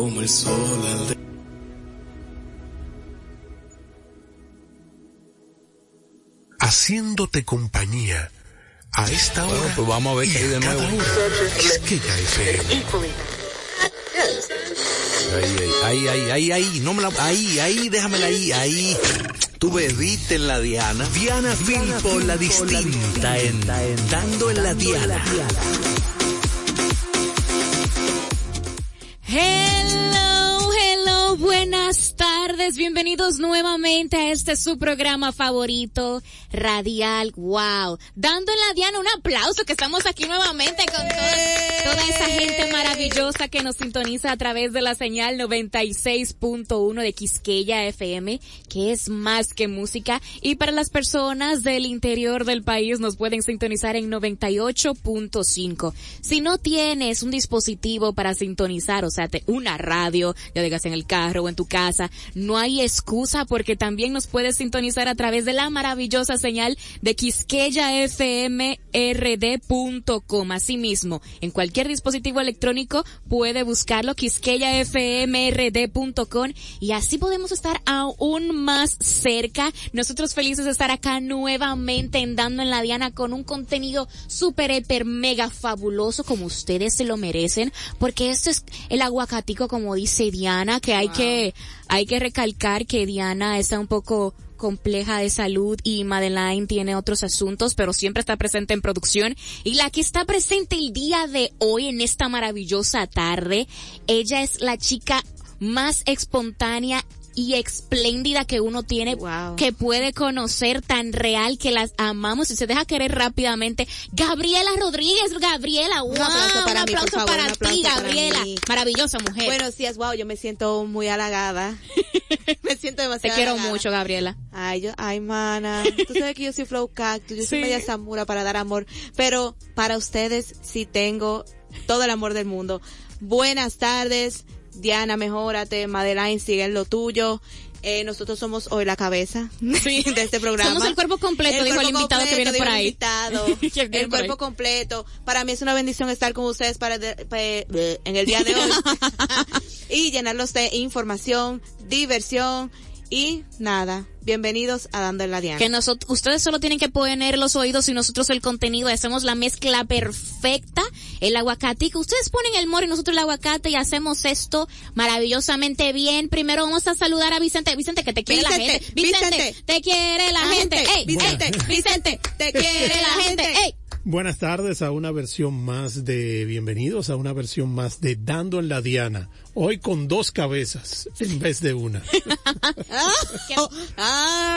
como el sol al Haciéndote compañía a esta hora. pues vamos a ver qué hay de nuevo. Quisqueya FM. Ahí, ahí, ahí, ahí, ahí, no me la, ahí, ahí, déjamela ahí, ahí. Tú bebiste en la Diana. Diana Filpo, la distinta en Dando en la Diana. Hello, hello, buenas tardes, bienvenidos nuevamente a este su programa favorito, Radial, wow. Dando en la Diana un aplauso que estamos aquí nuevamente con toda, toda esa gente maravillosa que nos sintoniza a través de la señal 96.1 de Quisqueya FM, que es más que música, y para las personas del interior del país nos pueden sintonizar en 98.5. Si no tienes un dispositivo para sintonizar, o sea, te- una radio, ya digas en el carro o en tu casa, no hay excusa porque también nos puedes sintonizar a través de la maravillosa señal de quisqueyafmrd.com. Asimismo, en cualquier dispositivo electrónico puede buscarlo quisqueyafmrd.com y así podemos estar aún más cerca. Nosotros felices de estar acá nuevamente en Dando en la Diana con un contenido súper, hiper, mega fabuloso como ustedes se lo merecen porque esto es el aguacatico como dice Diana que hay que, hay que recalcar que Diana está un poco compleja de salud y Madeline tiene otros asuntos, pero siempre está presente en producción. Y la que está presente el día de hoy en esta maravillosa tarde, ella es la chica más espontánea y espléndida que uno tiene, Wow. que puede conocer tan real que las amamos y se deja querer rápidamente. Gabriela Rodríguez, Gabriela, wow, aplauso para un mí, por aplauso favor, para un aplauso ti, para Gabriela, mí. maravillosa mujer. Buenos días, wow, yo me siento muy halagada. me siento te demasiado quiero halagada. mucho, Gabriela. Ay, yo, ay, mana. Tú sabes que yo soy flow cactus, yo soy media samura para dar amor. Pero para ustedes sí tengo todo el amor del mundo. Buenas tardes. Diana, mejórate. Madeline, sigue en lo tuyo. Eh, nosotros somos hoy la cabeza Sí. de este programa. Somos el cuerpo completo, dijo el cuerpo invitado que viene por dijo el ahí. invitado. El cuerpo ahí. completo. Para mí es una bendición estar con ustedes para de- de- en el día de hoy y llenarlos de información, diversión y nada. Bienvenidos a Dando en la Diana. Que nosotros, ustedes solo tienen que poner los oídos y nosotros el contenido. Hacemos la mezcla perfecta. El aguacate, que ustedes ponen el moro y nosotros el aguacate y hacemos esto maravillosamente bien. Primero vamos a saludar a Vicente. Vicente, que te quiere la gente. Vicente, Vicente. te quiere la La gente. gente, Ey, Vicente, ey, Vicente, te quiere la gente. Ey. Buenas tardes a una versión más de Bienvenidos a una versión más de Dando en la Diana. Hoy con dos cabezas en vez de una. Ah.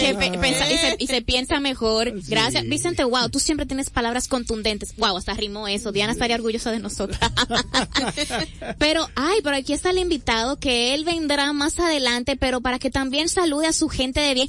Que pe- pensa- y, se, y se piensa mejor. Gracias. Sí. Vicente, wow, tú siempre tienes palabras contundentes. Wow, hasta rimó eso. Diana estaría orgullosa de nosotros. pero, ay, pero aquí está el invitado que él vendrá más adelante, pero para que también salude a su gente de bien.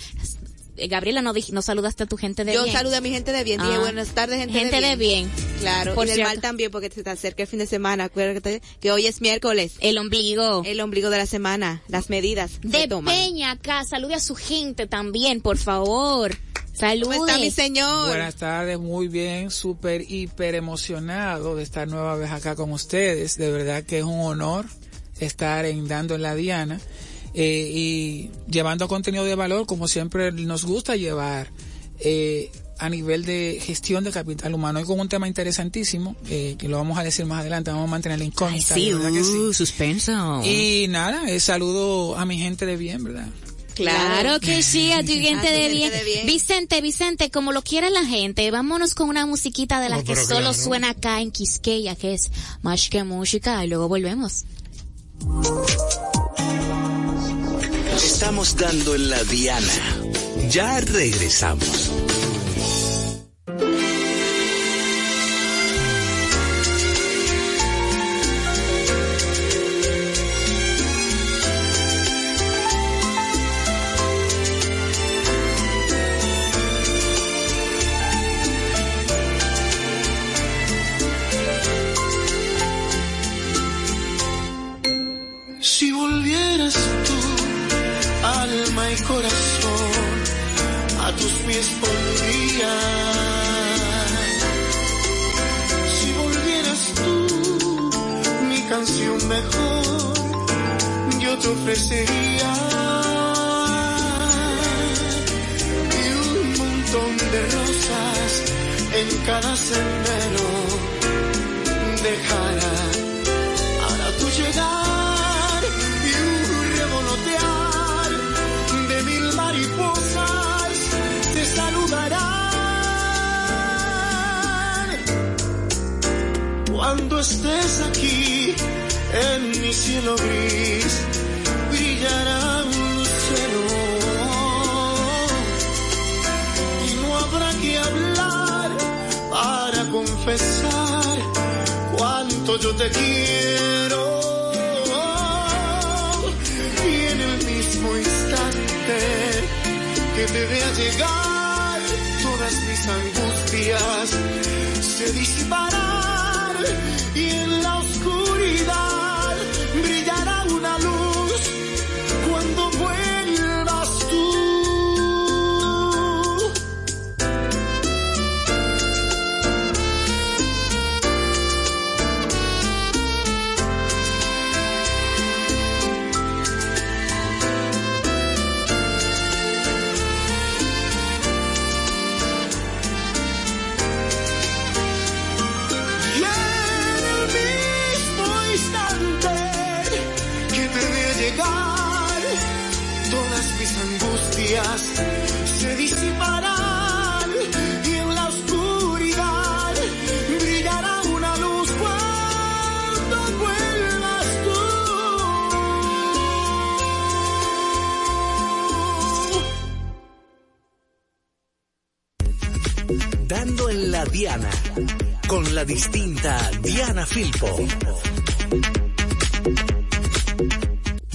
Eh, Gabriela, no, no saludaste a tu gente de Yo bien. saludo a mi gente de bien. Dije Ah. buenas tardes, gente, Gente de bien. Claro. Por y del mal también porque se te acerca el fin de semana. Acuérdate que hoy es miércoles. El ombligo. El ombligo de la semana. Las medidas. se de toman. Peña acá, salude a su gente también, por favor. Salude. ¿Cómo está mi señor? Buenas tardes, muy bien, súper, hiper emocionado de estar nueva vez acá con ustedes. De verdad que es un honor estar en Dando en la Diana eh, y llevando contenido de valor como siempre nos gusta llevar eh, a nivel de gestión de capital humano. Y con un tema interesantísimo, eh, que lo vamos a decir más adelante, vamos a mantener la incógnita. de verdad que sí. suspenso. Y nada, eh, saludo a mi gente de bien, ¿verdad? Claro que sí, a tu gente de bien. Vicente, Vicente, como lo quiere la gente, vámonos con una musiquita de las que solo claro. suena acá en Quisqueya, que es más que música, y luego volvemos. Estamos dando en la Diana. Ya regresamos.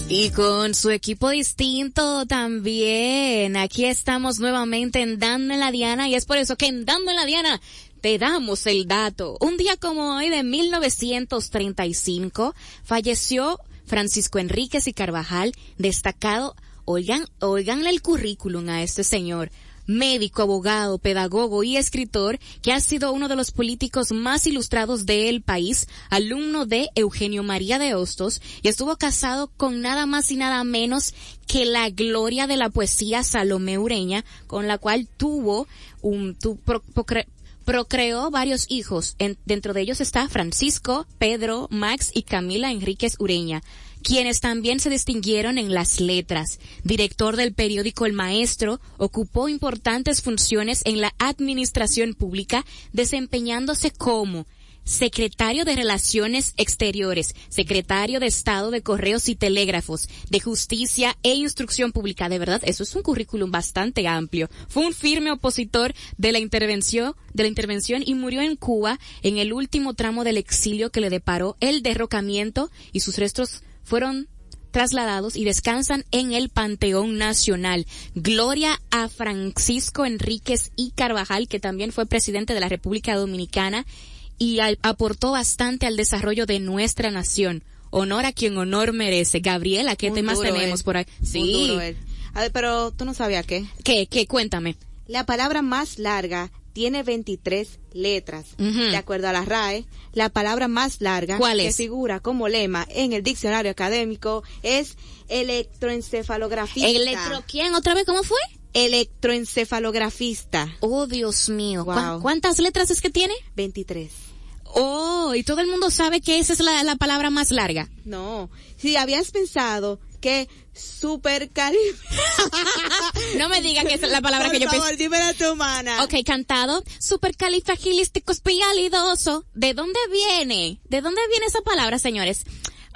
Y con su equipo distinto también. Aquí estamos nuevamente en Dando en la Diana y es por eso que en Dando en la Diana te damos el dato. Un día como hoy de 1935 falleció Francisco Enríquez y Carvajal, destacado, oigan, oiganle el currículum a este señor médico, abogado, pedagogo y escritor, que ha sido uno de los políticos más ilustrados del país, alumno de Eugenio María de Hostos, y estuvo casado con nada más y nada menos que la gloria de la poesía Salomé Ureña, con la cual tuvo tu, pro, procre, procreó varios hijos. En, dentro de ellos está Francisco, Pedro, Max y Camila Enríquez Ureña quienes también se distinguieron en las letras. Director del periódico El Maestro, ocupó importantes funciones en la administración pública, desempeñándose como secretario de Relaciones Exteriores, secretario de Estado de Correos y Telégrafos, de Justicia e Instrucción Pública. De verdad, eso es un currículum bastante amplio. Fue un firme opositor de la intervención, de la intervención y murió en Cuba en el último tramo del exilio que le deparó el derrocamiento y sus restos fueron trasladados y descansan en el Panteón Nacional. Gloria a Francisco Enríquez y Carvajal, que también fue presidente de la República Dominicana y al, aportó bastante al desarrollo de nuestra nación. Honor a quien honor merece. Gabriela, ¿qué Un temas tenemos él. por ahí? Un Sí. él. A ver, pero tú no sabías qué. ¿Qué? ¿Qué? Cuéntame. La palabra más larga tiene 23 letras. De acuerdo a la RAE, la palabra más larga ¿Cuál que es? figura como lema en el diccionario académico es electroencefalografista. ¿Electro quién? ¿Otra vez? ¿Cómo fue? Electroencefalografista. Oh, Dios mío. ¿Cu- Wow. ¿Cuántas letras es que tiene? 23. Oh, y todo el mundo sabe que esa es la, la palabra más larga. No. Si habías pensado que supercali... No me diga que esa es la palabra Por que yo favor, pensé. dímela tu humana. Ok, cantado. Supercalifragilisticoespialidoso. ¿De dónde viene? ¿De dónde viene esa palabra, señores?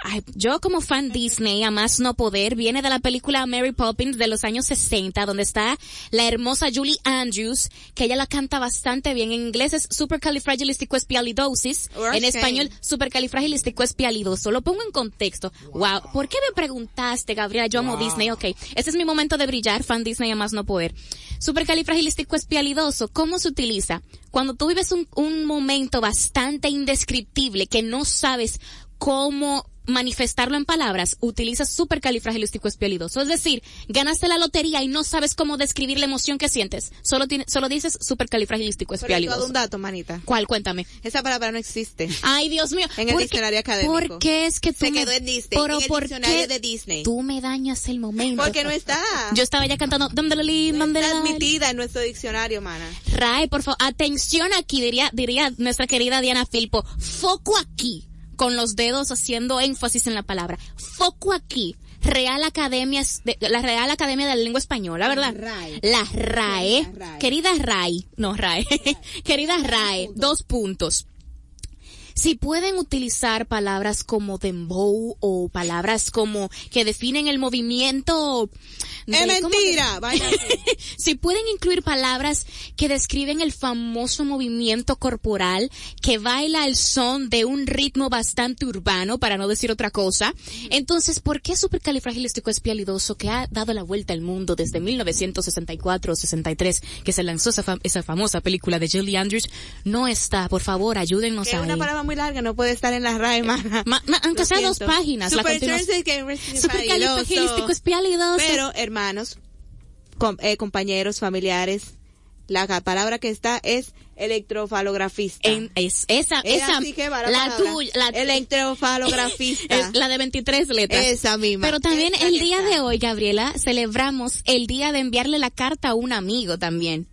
Ay, yo como fan Disney, a más no poder, viene de la película Mary Poppins de los años 60, donde está la hermosa Julie Andrews, que ella la canta bastante bien. En inglés es supercalifragilisticoespialidosis. Okay. En español, supercalifragilisticoespialidoso. Lo pongo en contexto. Wow. ¿Por qué me preguntaste, Gabriela? Yo amo Disney. Ok. Ese es mi momento de brillar, fan Disney, a más no poder. Supercalifragilisticoespialidoso, ¿cómo se utiliza? Cuando tú vives un, un momento bastante indescriptible que no sabes cómo manifestarlo en palabras, utilizas supercalifragilísticoespialidoso. Es decir, ganaste la lotería y no sabes cómo describir la emoción que sientes. Solo tiene, solo dices Pero te supercalifragilísticoespialidoso. doy un dato, manita. ¿Cuál? Cuéntame. Esa palabra no existe. Ay, Dios mío. En el ¿Por qué- diccionario académico. ¿Por qué es que tú Se me- quedó en Disney, Pero en el ¿por diccionario qué de Disney. Tú me dañas el momento. Porque no está. Yo estaba ya cantando Dandalali, No está admitida en nuestro diccionario, mana. Ray, por favor, atención aquí, diría, diría nuestra querida Diana Filpo. Foco aquí, con los dedos haciendo énfasis en la palabra. Foco aquí. Real Academia, de, la Real Academia de la Lengua Española, ¿verdad? RAE. La RAE. La RAE. Querida RAE. No, RAE. Querida RAE. Dos puntos. Si pueden utilizar palabras como dembow o palabras como que definen el movimiento. de- ¡Es ¿cómo se- mentira! Vaya. si pueden incluir palabras que describen el famoso movimiento corporal que baila al son de un ritmo bastante urbano, para no decir otra cosa, entonces, ¿por qué supercalifragilístico-espialidoso que ha dado la vuelta al mundo desde 1964 o 63, que se lanzó esa, fam- esa famosa película de Julie Andrews, no está? Por favor, ayúdennos Que muy larga, no puede estar en la RAE, mana. Ma- ma- aunque sea dos páginas. Supercalifragilísticoespialidoso. Supercalifragilístico-espialidoso. Pero, hermanos, com- eh, compañeros, familiares, la palabra que está es electrofalografista. En- es, esa, Es esa, así que la la palabra. tuya, la, Electrofalografista. Es la de 23 letras. Esa misma. Pero también Esa el día está. de hoy, Gabriela, celebramos el día de enviarle la carta a un amigo también.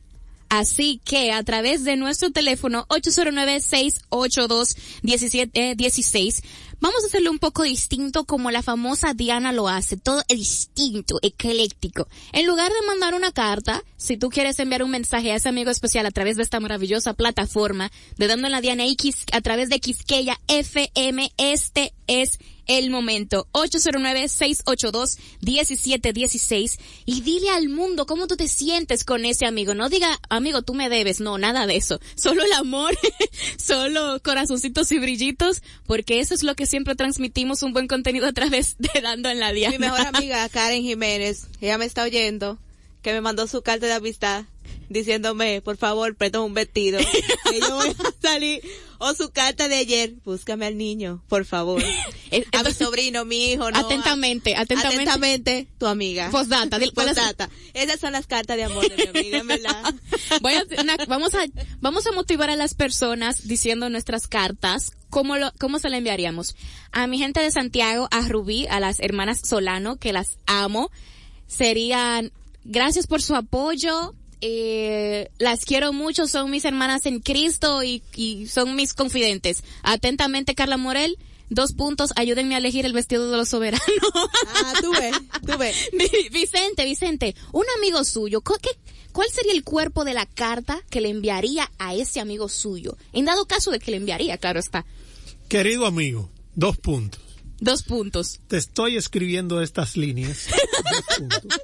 Así que a través de nuestro teléfono 809-682-1716, vamos a hacerlo un poco distinto como la famosa Diana lo hace, todo distinto, ecléctico. En lugar de mandar una carta, si tú quieres enviar un mensaje a ese amigo especial a través de esta maravillosa plataforma de Dando en la Diana X a través de Quisqueya FM, este es el momento. 809-682-1716 y dile al mundo cómo tú te sientes con ese amigo. No diga, amigo, tú me debes. No, nada de eso. Solo el amor, solo corazoncitos y brillitos, porque eso es lo que siempre transmitimos un buen contenido a través de Dando en la Diana. Mi mejor amiga, Karen Jiménez, ella me está oyendo, que me mandó su carta de amistad diciéndome, por favor, préstame un vestido, que yo voy a salir. O su carta de ayer, búscame al niño, por favor. Eh, A mi entonces- sobrino, mi hijo, no. Atentamente, atentamente. Atentamente, tu amiga. Postdata. Postdata. Esas son las cartas de amor de mi amiga, verdad. Voy a hacer una- vamos a vamos a motivar a las personas diciendo nuestras cartas cómo lo cómo se la enviaríamos a mi gente de Santiago a Rubí a las hermanas Solano que las amo serían gracias por su apoyo eh, las quiero mucho son mis hermanas en Cristo y, y son mis confidentes atentamente Carla Morel dos puntos ayúdenme a elegir el vestido de los soberanos Ah, tú ves, tú ves. Vi- Vicente, Vicente, un amigo suyo, ¿cu- qué- ¿cuál sería el cuerpo de la carta que le enviaría a ese amigo suyo? En dado caso de que le enviaría, claro está. Querido amigo, dos puntos. Dos puntos. Te estoy escribiendo estas líneas dos puntos,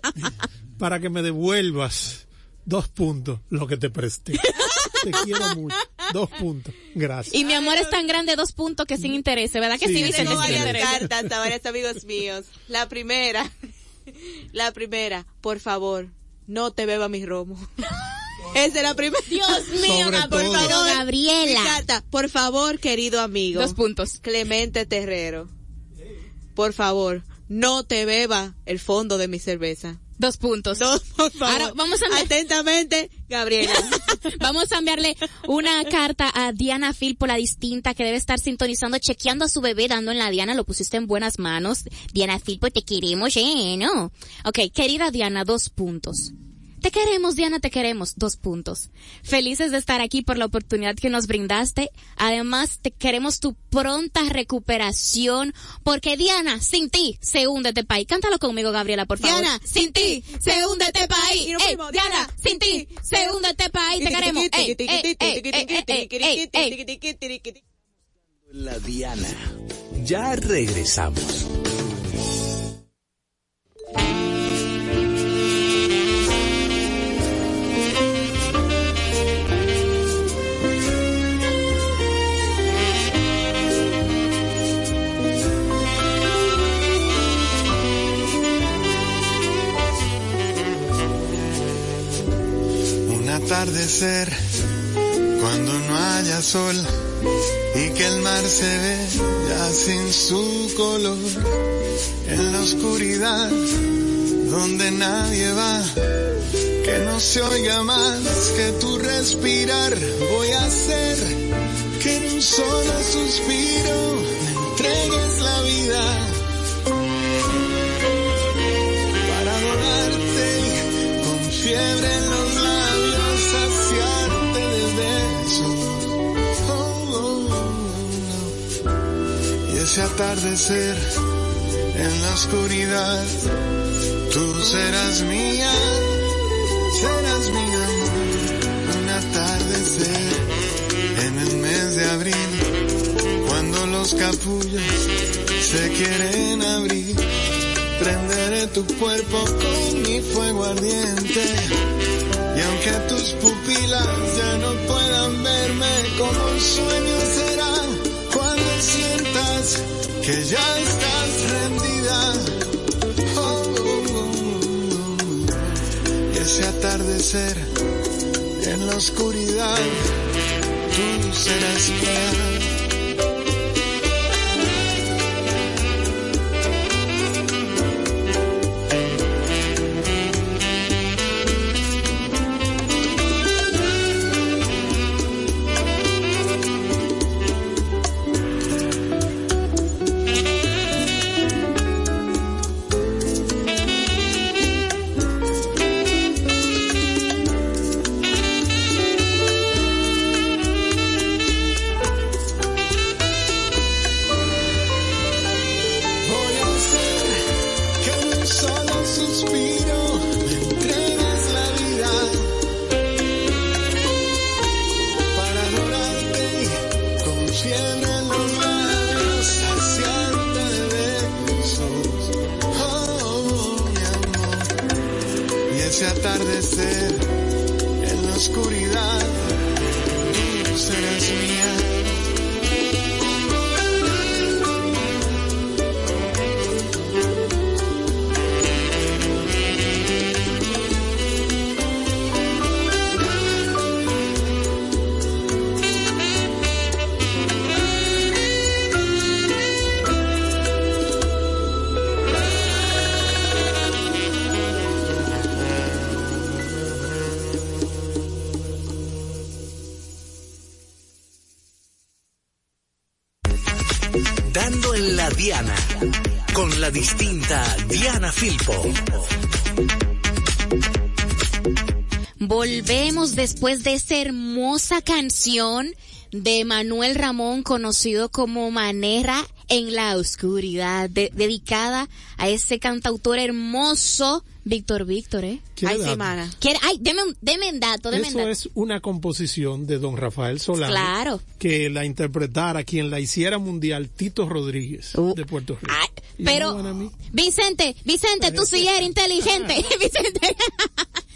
para que me devuelvas dos puntos lo que te presté. Te quiero mucho. Dos puntos. Gracias. Y mi amor es tan grande, dos puntos que sin interés, ¿verdad que sí, Sí, Vicente? Tengo varias interés. cartas a varios amigos míos. La primera, la primera, por favor, no te beba mi romo. Esa es la primera. Dios mío, Sobre Gab- todo. por favor, Mi Gabriela. carta, por favor, querido amigo. Dos puntos. Clemente Terrero. Por favor, no te beba el fondo de mi cerveza. Dos puntos. Dos, por favor. Ahora vamos a Atentamente, Gabriela. Vamos a enviarle una carta a Diana Filpo, la distinta, que debe estar sintonizando, chequeando a su bebé, dando en la Diana, lo pusiste en buenas manos. Diana Filpo, te queremos, ¿eh? ¿No? Ok, querida Diana, dos puntos. Te queremos, Diana, te queremos. Dos puntos. Felices de estar aquí por la oportunidad que nos brindaste. Además, te queremos tu pronta recuperación, porque Diana, sin ti, se hunde este país. Cántalo conmigo, Gabriela, por favor. Diana, sin ti, se hunde este país. Ey, Diana, sin ti, se hunde este país. Te queremos. Ey, ey. La Diana. Ya regresamos. Cuando no haya sol y que el mar se ve ya sin su color. En la oscuridad donde nadie va que no se oiga más que tu respirar voy a hacer que en un solo suspiro me entregues la vida ese atardecer en la oscuridad. Tú serás mía serás mi un atardecer en el mes de abril cuando los capullos se quieren abrir. Prenderé tu cuerpo con mi fuego ardiente y aunque tus pupilas ya no puedan verme como un sueño será que ya estás rendida. Oh, oh, oh, y ese atardecer en la oscuridad tú serás mía después de esa hermosa canción de Manuel Ramón, conocido como Manera en la Oscuridad, de- dedicada a ese cantautor hermoso, Víctor Víctor, ¿eh? ¿Quiere Ay, dato? semana. ¿Quiere- Ay, deme un, deme un dato, deme un Eso dato. es una composición de don Rafael Solano. Claro. Que la interpretara, quien la hiciera mundial, Tito Rodríguez, Uh. de Puerto Rico. Ay, pero. Vicente, Vicente, tú sí eres inteligente, Vicente.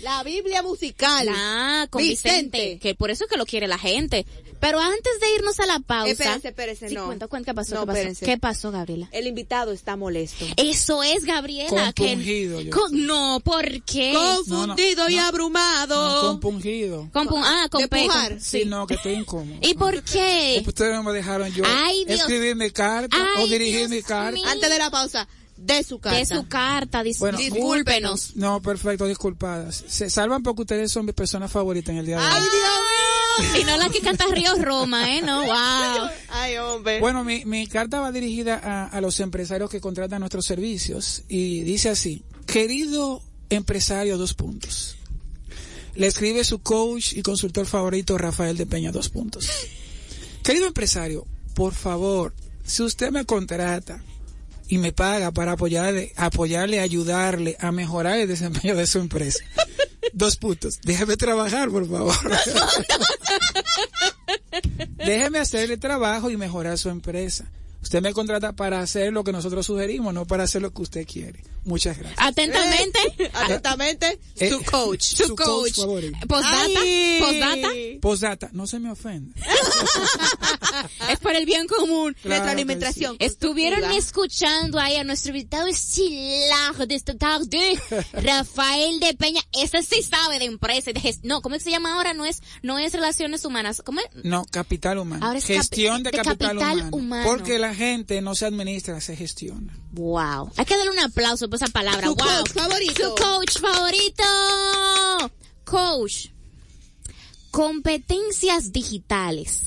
La Biblia musical. Ah, con Vicente. que por eso es que lo quiere la gente. Pero antes de irnos a la pausa. Espérense, espérense, Sí, no. cuenta, cuenta, ¿qué pasó? No, ¿Qué pasó? espérense. ¿Qué pasó, Gabriela? El invitado está molesto. Eso es, Gabriela. que- Compungido, yo. con- no, ¿por qué? Confundido y abrumado. Compungido. Con pu- ah, con pujar. Sí, no, que estoy incómodo. ¿Y por qué? Ustedes no me dejaron yo Ay, Dios. escribir mi carta o dirigir Dios mi carta. Antes de la pausa, de su carta. De su carta, dis- Bueno, discúlpenos. No, perfecto, disculpadas. Se salvan porque ustedes son mi persona favorita en el día de Ay, hoy. Dios mío. Y no la que canta Río Roma, ¿eh? No, wow. Ay, hombre. Bueno, mi, mi carta va dirigida a, a los empresarios que contratan nuestros servicios y dice así, querido empresario, dos puntos. Le escribe su coach y consultor favorito Rafael de Peña, dos puntos. Querido empresario, por favor, si usted me contrata y me paga para apoyarle, apoyarle, ayudarle a mejorar el desempeño de su empresa. Dos puntos. Déjeme trabajar, por favor. Déjeme hacer el trabajo y mejorar su empresa. Usted me contrata para hacer lo que nosotros sugerimos, no para hacer lo que usted quiere. Muchas gracias. Atentamente. Atentamente, Eh, su coach. Su Su coach coach. Postdata. Ay. Postdata. Postdata, no se me ofenda. Es por el bien común. Claro Retroalimentación. Estuvieron constructiva. escuchando ahí a nuestro invitado estilar de esta tarde, Rafael de Peña. Ese sí sabe de empresa y de No, ¿cómo se llama ahora? No es, no es relaciones humanas. ¿Cómo es? No, capital humano. Ahora es Gestión capi- de, de capital, capital humano. humano. Porque la gente no se administra, se gestiona. Wow. Hay que darle un aplauso por esa palabra. Su wow. coach favorito. Su coach favorito. Coach. Competencias digitales.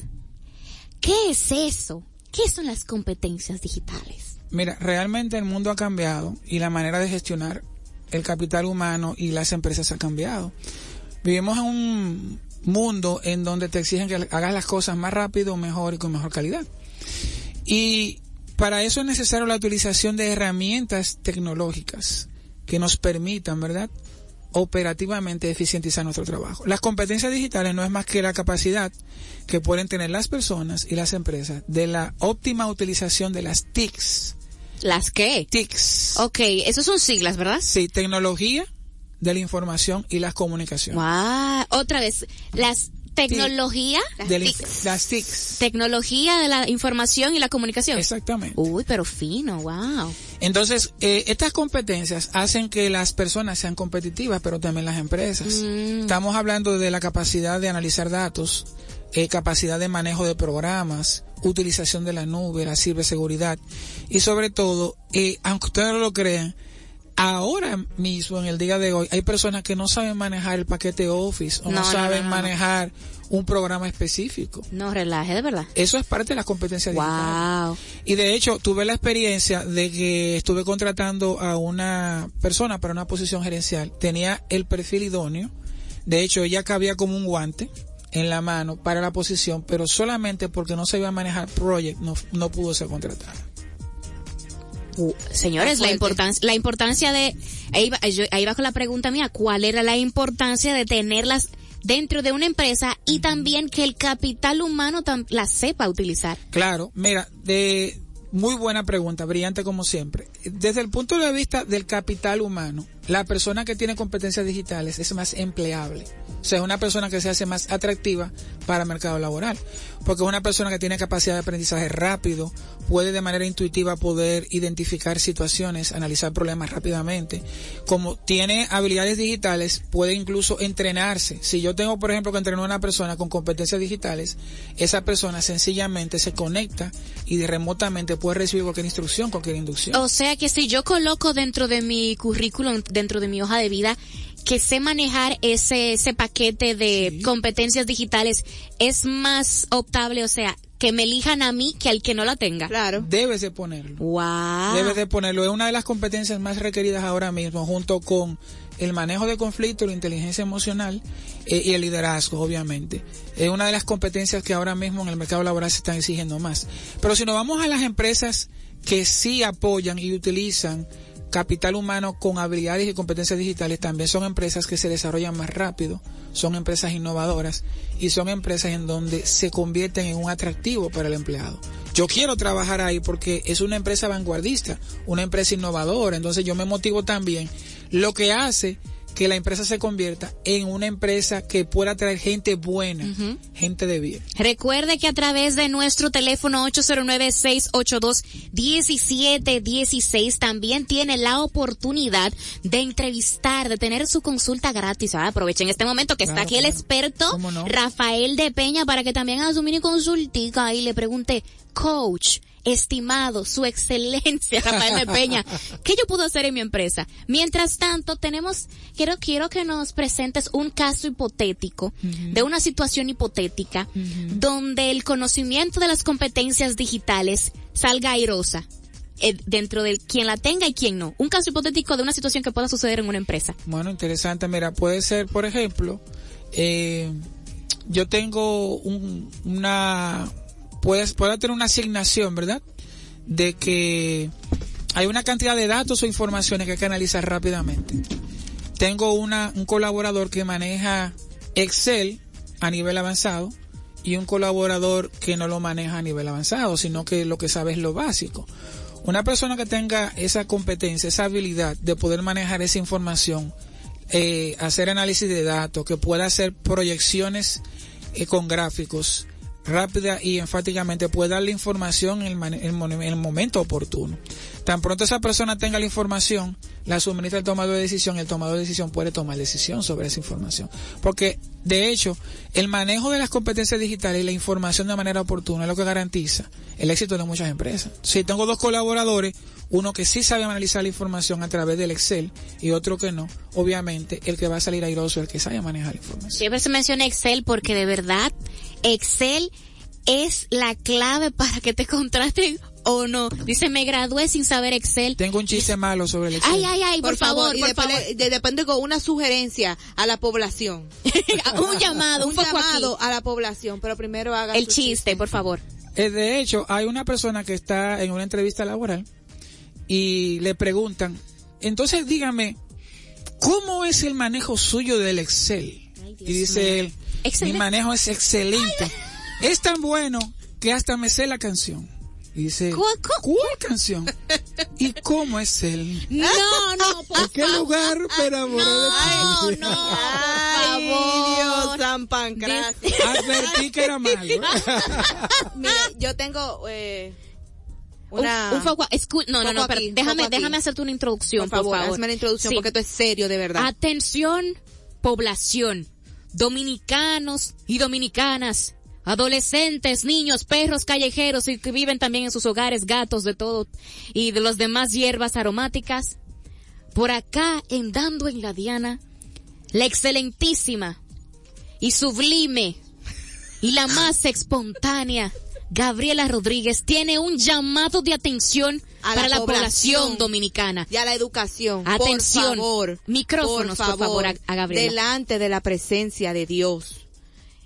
¿Qué es eso? ¿Qué son las competencias digitales? Mira, realmente el mundo ha cambiado y la manera de gestionar el capital humano y las empresas ha cambiado. Vivimos en un mundo en donde te exigen que hagas las cosas más rápido, mejor y con mejor calidad. Y para eso es necesario la utilización de herramientas tecnológicas que nos permitan, ¿verdad? operativamente eficientizar nuestro trabajo. Las competencias digitales no es más que la capacidad que pueden tener las personas y las empresas de la óptima utilización de las TICs. ¿Las qué? TICs. Ok, esos son siglas, ¿verdad? Sí, tecnología de la información y las comunicaciones. Wow. Otra vez, las tecnología, De la inf- TICs. las TICs. tecnología de la información y la comunicación. Exactamente. Uy, pero fino, wow. Entonces, eh, estas competencias hacen que las personas sean competitivas, pero también las empresas. Mm. Estamos hablando de la capacidad de analizar datos, eh, capacidad de manejo de programas, utilización de la nube, la ciberseguridad y sobre todo, eh, aunque ustedes no lo crean, ahora mismo, en el día de hoy, hay personas que no saben manejar el paquete Office o no, saben no, no, no. manejar un programa específico. No relaje, de verdad. Eso es parte de las competencias digitales. Wow. Y de hecho, tuve la experiencia de que estuve contratando a una persona para una posición gerencial. Tenía el perfil idóneo. De hecho, ella cabía como un guante en la mano para la posición, pero solamente porque no sabía manejar project no, no pudo ser contratada. Señores, la importancia, la importancia de, ahí va, yo- ahí va con la pregunta mía, ¿cuál era la importancia de tenerlas dentro de una empresa y también que el capital humano las sepa utilizar? Claro, mira, de muy buena pregunta, brillante como siempre. Desde el punto de vista del capital humano, la persona que tiene competencias digitales es más empleable. O sea, es una persona que se hace más atractiva para el mercado laboral. Porque es una persona que tiene capacidad de aprendizaje rápido, puede de manera intuitiva poder identificar situaciones, analizar problemas rápidamente. Como tiene habilidades digitales, puede incluso entrenarse. Si yo tengo, por ejemplo, que entrenar a una persona con competencias digitales, esa persona sencillamente se conecta y de remotamente puede recibir cualquier instrucción, cualquier inducción. O sea que si yo coloco dentro de mi currículum, dentro de mi hoja de vida, que sé manejar ese, ese paquete de competencias digitales, es más optable, o sea, que me elijan a mí que al que no la tenga. Claro. Debes de ponerlo. Wow. Debes de ponerlo. Es una de las competencias más requeridas ahora mismo, junto con el manejo de conflicto, la inteligencia emocional eh, y el liderazgo, obviamente. Es una de las competencias que ahora mismo en el mercado laboral se están exigiendo más. Pero si nos vamos a las empresas que sí apoyan y utilizan capital humano con habilidades y competencias digitales, también son empresas que se desarrollan más rápido, son empresas innovadoras y son empresas en donde se convierten en un atractivo para el empleado. Yo quiero trabajar ahí porque es una empresa vanguardista, una empresa innovadora, entonces yo me motivo también, lo que hace que la empresa se convierta en una empresa que pueda traer gente buena, gente de bien. Recuerde que a través de nuestro teléfono 809-682-1716 también tiene la oportunidad de entrevistar, de tener su consulta gratis. Ah, aprovechen este momento que está Claro, aquí el experto. Rafael de Peña para que también haga su mini consultica y le pregunte, coach, estimado, su excelencia, Rafael de Peña, ¿qué yo puedo hacer en mi empresa? Mientras tanto, tenemos, quiero, quiero que nos presentes un caso hipotético, de una situación hipotética, donde el conocimiento de las competencias digitales salga airosa. eh, dentro de quien la tenga y quien no. Un caso hipotético de una situación que pueda suceder en una empresa. Bueno, interesante. Mira, puede ser, por ejemplo, eh, yo tengo un, una, puedes, puedo tener una asignación, ¿verdad? De que hay una cantidad de datos o informaciones que hay que analizar rápidamente. Tengo una, un colaborador que maneja Excel a nivel avanzado y un colaborador que no lo maneja a nivel avanzado, sino que lo que sabe es lo básico. Una persona que tenga esa competencia, esa habilidad de poder manejar esa información, eh, hacer análisis de datos, que pueda hacer proyecciones eh, con gráficos, rápida y enfáticamente puede darle información en el, en el, momento oportuno. Tan pronto esa persona tenga la información, la suministra el tomador de decisión, el tomador de decisión puede tomar decisión sobre esa información. Porque, de hecho, el manejo de las competencias digitales y la información de manera oportuna es lo que garantiza el éxito de muchas empresas. Si tengo dos colaboradores, uno que sí sabe analizar la información a través del Excel y otro que no, obviamente el que va a salir airoso es el que sabe manejar la información. Siempre se menciona Excel porque de verdad Excel es la clave para que te contraten o no. Dice, me gradué sin saber Excel. Tengo un chiste malo sobre el Excel. Ay, ay, ay, por, favor, por favor. depende con una sugerencia a la población. un llamado, un, llamado a la población, pero primero haga el chiste, por favor. Eh, de hecho, hay una persona que está en una entrevista laboral y le preguntan, entonces dígame, ¿cómo es el manejo suyo del Excel? y dice él, mi manejo es excelente. Es tan bueno que hasta me sé la canción. Y dice, ¿cuál, canción? ¿Y cómo es él? No, no, por ¿En qué lugar me enamoré no, de? No, no, Ay, Dios, San Pancracio. Advertí que era malo. Mire, yo tengo... Eh, una, un, un foco, no, no, no, pero déjame, déjame hacerte una introducción, por favor. Por favor. Hazme la introducción porque esto es serio, de verdad. Atención, población, dominicanos y dominicanas, adolescentes, niños, perros callejeros y que viven también en sus hogares, gatos de todo y de las demás hierbas aromáticas. Por acá, en Dando en la Diana, la excelentísima y sublime y la más espontánea Gabriela Rodríguez tiene un llamado de atención para la, población, dominicana. Y a la educación. Atención. Por favor. Micrófonos, por favor, a, Gabriela. Delante de la presencia de Dios.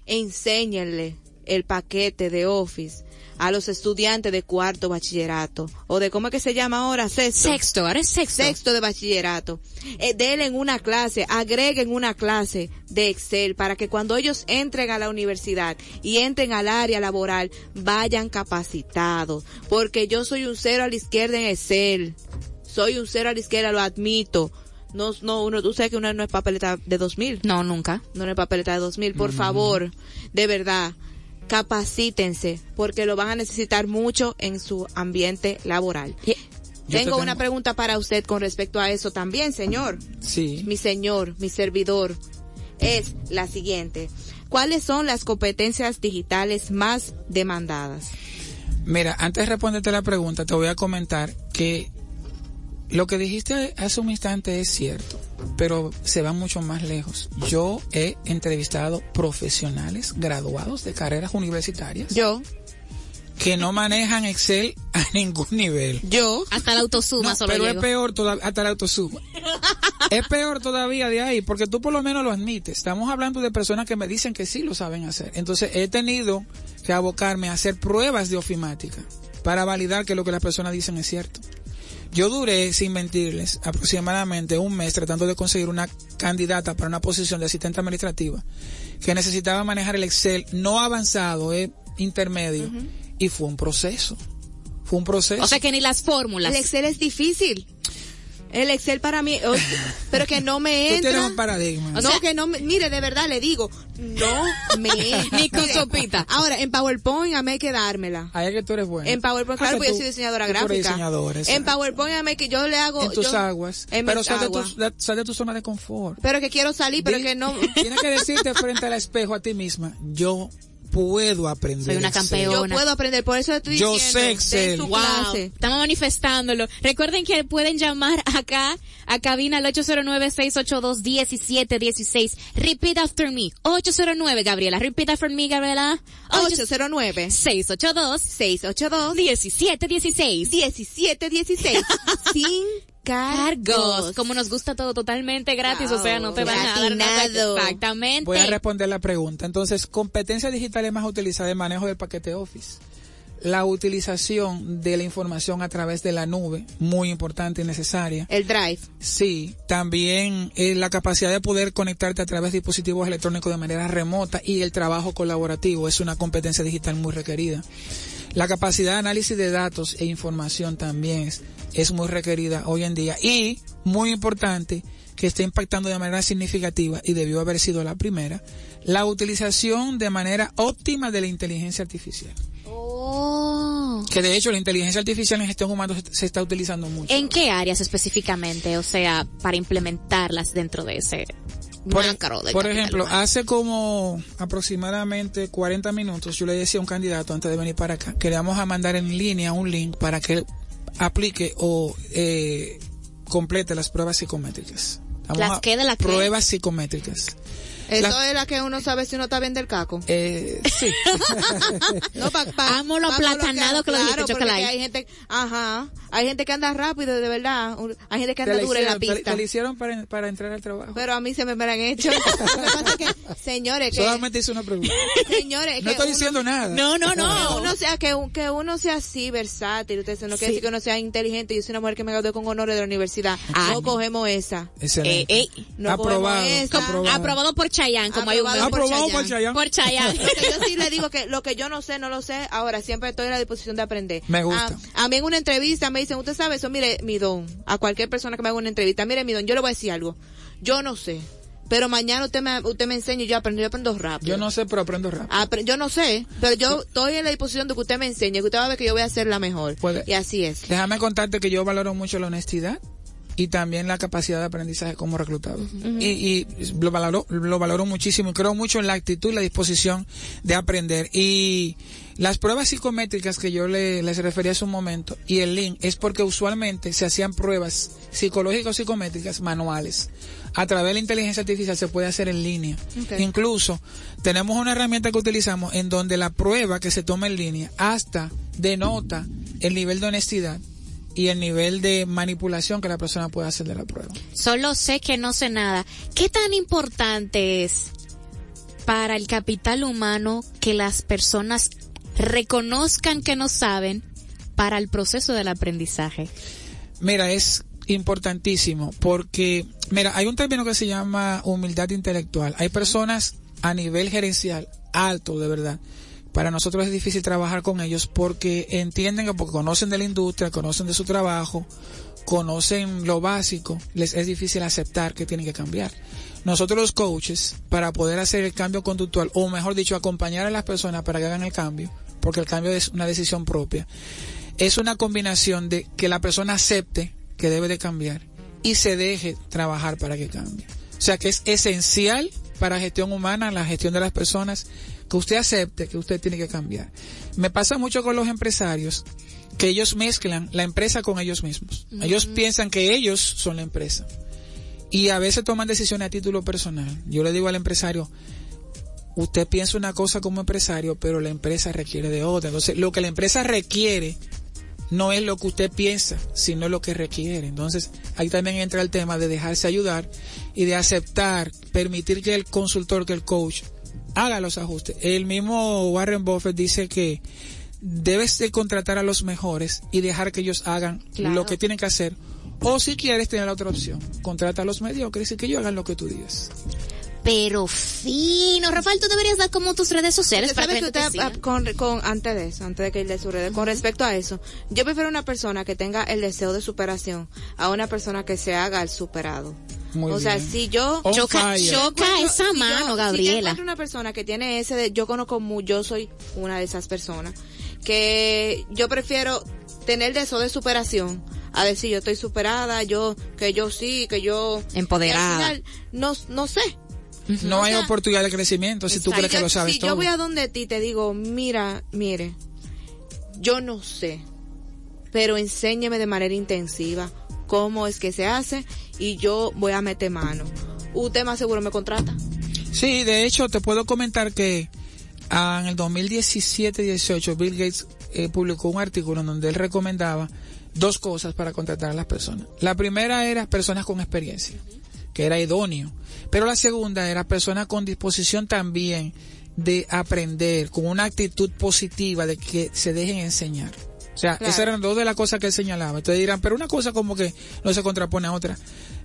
Enséñenle el paquete de Office a los estudiantes de cuarto bachillerato o de cómo es que se llama ahora sexto. Sexto ahora es sexto. Sexto de bachillerato. Eh, denle una clase agreguen una clase de Excel para que cuando ellos entren a la universidad y entren al área laboral vayan capacitados. Porque yo soy un cero a la izquierda en Excel. Soy un cero a la izquierda lo admito. No, no, uno, tú sabes que uno no es papeleta de 2000. No, nunca. No, no es papeleta de 2000. Por favor, de verdad, capacítense porque lo van a necesitar mucho en su ambiente laboral. Tengo, una pregunta para usted con respecto a eso también, señor. Sí. Mi señor, mi servidor, es la siguiente. ¿Cuáles son las competencias digitales más demandadas? Mira, antes de responderte la pregunta, te voy a comentar que lo que dijiste hace un instante es cierto, pero se va mucho más lejos. Yo he entrevistado profesionales graduados de carreras universitarias. Yo. Que no manejan Excel a ningún nivel. Yo. Hasta la autosuma no, Pero es peor todavía, hasta la autosuma. es peor todavía de ahí, porque tú por lo menos lo admites. Estamos hablando de personas que me dicen que sí lo saben hacer. Entonces he tenido que abocarme a hacer pruebas de ofimática para validar que lo que las personas dicen es cierto. Yo duré, sin mentirles, aproximadamente un mes tratando de conseguir una candidata para una posición de asistente administrativa que necesitaba manejar el Excel no avanzado, eh, intermedio, y fue un proceso. Fue un proceso. O sea que ni las fórmulas. El Excel es difícil. El Excel para mí, pero que no me entra. Tú tienes un paradigma. no, que no me, mire, de verdad le digo, no me entra. Ni con sopita. Ahora, en PowerPoint a mí hay que dármela. Ahí es que tú eres buena. En PowerPoint, claro, porque yo soy diseñadora gráfica. en PowerPoint a mí que yo le hago. En tus yo, aguas. En pero sal de, tu, sal de tu zona de confort. Pero que quiero salir, pero que no. Tienes que decirte frente al espejo a ti misma, yo puedo aprender. Soy una campeona. Yo puedo aprender, por eso estoy Yo diciendo. sé Excel. Wow. Estamos manifestándolo. Recuerden que pueden llamar acá a cabina al 809-682-1716. Repeat after me. 809, Gabriela. Repeat after me, Gabriela. 809 682 682 1716. 1716. Sin cargos. Como nos gusta todo totalmente gratis, o sea, no te van a dar nada. Exactamente. Voy a responder la pregunta. Entonces, competencia digital es más utilizada en manejo del paquete Office. La utilización de la información a través de la nube, muy importante y necesaria. El drive. Sí, también eh, la capacidad de poder conectarte a través de dispositivos electrónicos de manera remota y el trabajo colaborativo es una competencia digital muy requerida La capacidad de análisis de datos e información también es, es muy requerida hoy en día y, muy importante, que está impactando de manera significativa y debió haber sido la primera, la utilización de manera óptima de la inteligencia artificial. Oh. Que de hecho la inteligencia artificial en gestión humana se- se está utilizando mucho. ¿En qué áreas específicamente? O sea, para implementarlas dentro de ese Por, macro del por capital ejemplo, humano. hace como aproximadamente 40 minutos yo le decía a un candidato antes de venir para acá que le vamos a mandar en línea un link para que él aplique o eh, complete las pruebas psicométricas. Vamos ¿Las qué de la qué? Pruebas psicométricas. Eso La- es la que uno sabe si uno está bien del caco. Eh, sí. No, pa, pa- Amo lo pa- aplatanado que lo claro, porque Chocolate. hay gente, ajá, hay gente que anda rápido, de verdad, hay gente que anda dura en la hicieron- te- pista. te la hicieron para, para entrar al trabajo. Pero a mí se me, me la han hecho. Lo que pasa es que, señores, que, Solamente hice una pregunta. señores, No que estoy uno- diciendo nada. No, no, que no. uno sea que, un- que uno sea así versátil ustedes no quiere Sí. decir que uno sea inteligente yo soy una mujer que me gradué con honores de la universidad Ah. no cogemos esa Excelente. Eh, eh. no Aprobado, cogemos esa aprobado. Aprobado por Chayanne, como hay un meme. Aprobado por Chayanne. Chayanne. Por Chayanne. Lo que yo sí le digo que lo que yo no sé, no lo sé. Ahora siempre estoy a la disposición de aprender. Me gusta. A, a mí en una entrevista me dicen, usted sabe eso, mire, mi don. A cualquier persona que me haga una entrevista, mire, mi don, yo le voy a decir algo. Yo no sé. Pero mañana usted me, usted me enseña y yo aprendo, yo aprendo rápido. Yo no sé, pero aprendo rápido. Apre- yo no sé, pero yo estoy en la disposición de que usted me enseñe, que usted va a ver que yo voy a ser la mejor. Puede- Y así es. Déjame contarte que yo valoro mucho la honestidad y también la capacidad de aprendizaje como reclutado. y, y lo valoro, lo valoro muchísimo y creo mucho en la actitud y la disposición de aprender. Y las pruebas psicométricas que yo le, les refería hace un momento y el link es porque usualmente se hacían pruebas psicológicas o psicométricas manuales. A través de la inteligencia artificial se puede hacer en línea. Incluso tenemos una herramienta que utilizamos en donde la prueba que se toma en línea hasta denota el nivel de honestidad y el nivel de manipulación que la persona puede hacer de la prueba. Solo sé que no sé nada. ¿Qué tan importante es para el capital humano que las personas reconozcan que no saben para el proceso del aprendizaje? Mira, es importantísimo porque, mira, hay un término que se llama humildad intelectual. Hay personas a nivel gerencial alto, de verdad. Para nosotros es difícil trabajar con ellos porque entienden que porque conocen de la industria, conocen de su trabajo, conocen lo básico, les es difícil aceptar que tienen que cambiar. Nosotros los coaches, para poder hacer el cambio conductual, o mejor dicho, acompañar a las personas para que hagan el cambio, porque el cambio es una decisión propia, es una combinación de que la persona acepte que debe de cambiar y se deje trabajar para que cambie. O sea que es esencial para gestión humana, la gestión de las personas, que usted acepte que usted tiene que cambiar. Me pasa mucho con los empresarios que ellos mezclan la empresa con ellos mismos. Ellos piensan que ellos son la empresa. Y a veces toman decisiones a título personal. Yo le digo al empresario, usted piensa una cosa como empresario, pero la empresa requiere de otra. Entonces, lo que la empresa requiere no es lo que usted piensa, sino lo que requiere. Entonces, ahí también entra el tema de dejarse ayudar y de aceptar, permitir que el consultor, que el coach, haga los ajustes. El mismo Warren Buffett dice que debes de contratar a los mejores y dejar que ellos hagan Claro. lo que tienen que hacer. O si quieres tener la otra opción, contrata a los mediocres y que ellos hagan lo que tú digas. Pero fino, Rafael, tú deberías dar como tus redes sociales para que usted, te ah, con, con, antes de eso, antes de que él dé su redes, con respecto a eso, yo prefiero una persona que tenga el deseo de superación a una persona que se haga el superado. Muy o sea, bien. si yo... On Choca, fire. choca encuentro- esa si yo- mano, Si yo Gabriela. una persona que tiene ese de, yo conozco mu, yo soy una de esas personas, que yo prefiero tener deseo de superación a decir yo estoy superada, yo, que yo sí, que yo... Empoderada. y al final, no, no sé. No O hay sea, oportunidad de crecimiento si tú Exacto. crees que lo sabes si todo. yo voy a donde ti te digo, mira, mire, yo no sé, pero enséñeme de manera intensiva cómo es que se hace y yo voy a meter mano. Usted más seguro me contrata. Sí, de hecho, te puedo comentar que ah, en el 2017-18 Bill Gates eh, publicó un artículo en donde él recomendaba dos cosas para contratar a las personas. La primera era personas con experiencia, que era idóneo. Pero la segunda era personas con disposición también de aprender, con una actitud positiva de que se dejen enseñar. O sea, Claro. esas eran dos de las cosas que él señalaba. Entonces dirán, pero una cosa como que no se contrapone a otra.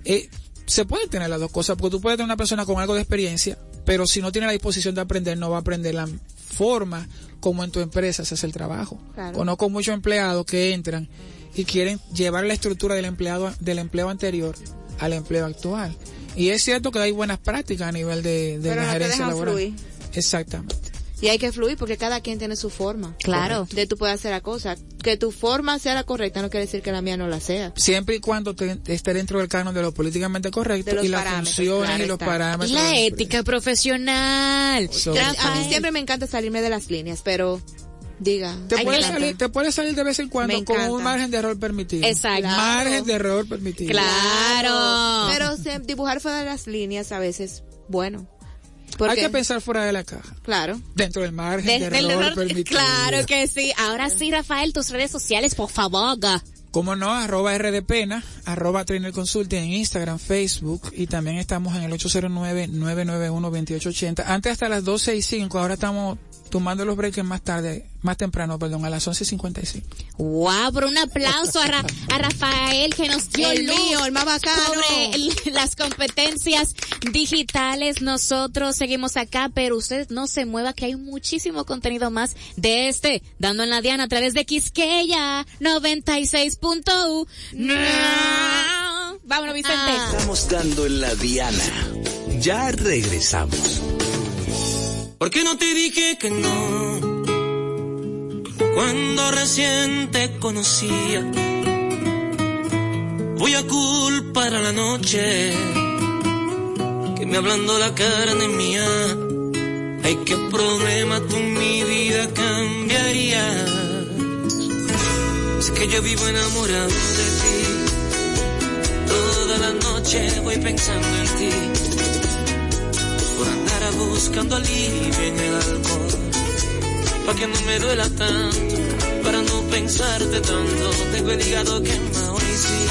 Eh, se pueden tener las dos cosas, porque tú puedes tener una persona con algo de experiencia, pero si no tiene la disposición de aprender, no va a aprender la forma como en tu empresa se hace el trabajo. Claro. Conozco muchos empleados que entran y quieren llevar la estructura del empleado del empleo anterior al empleo actual. Y es cierto que hay buenas prácticas a nivel de, de Pero la no te gerencia dejan laboral. fluir. Exactamente. Y hay que fluir porque cada quien tiene su forma. Claro. De tú puedes hacer la cosa. Que tu forma sea la correcta no quiere decir que la mía no la sea. Siempre y cuando te- esté dentro del canon de lo políticamente correcto y las funciones claro y los está. parámetros. Y la ética profesional. A mí siempre me encanta salirme de las líneas, pero diga. Te puede, salir, te puede salir de vez en cuando con un margen de error permitido. Exacto. Margen de error permitido. Claro. Pero se- dibujar fuera de las líneas a veces, bueno. Hay que pensar fuera de la caja. claro. Dentro del margen De- de del error error- claro que sí. Ahora sí, Rafael, tus redes sociales, por favor. Como no, arroba rdpena, arroba trainer consulting en Instagram, Facebook y también estamos en el 809-991-2880. Antes hasta las 12 y 5, ahora estamos tomando los breaks más tarde, más temprano, perdón, a las 11.55. Wow, por un aplauso a, Ra- a Rafael que nos dio El luz mío, el más bacano. sobre el- las competencias digitales. Nosotros seguimos acá, pero usted no se mueva que hay muchísimo contenido más de este, dando en la diana a través de Quisqueya 96.1. No. Vámonos, Vicente. Ah. Estamos dando en la diana. Ya regresamos. ¿Por qué no te dije que no? Cuando recién te conocía. Voy a culpar a la noche que me hablando la carne mía. Ay, qué problema tú mi vida cambiarías. Es que yo vivo enamorado de ti. Toda la noche voy pensando en ti por andar buscando alivio en el alcohol. Pa' que no me duela tanto, para no pensarte tanto, tengo el hígado quemado y sí.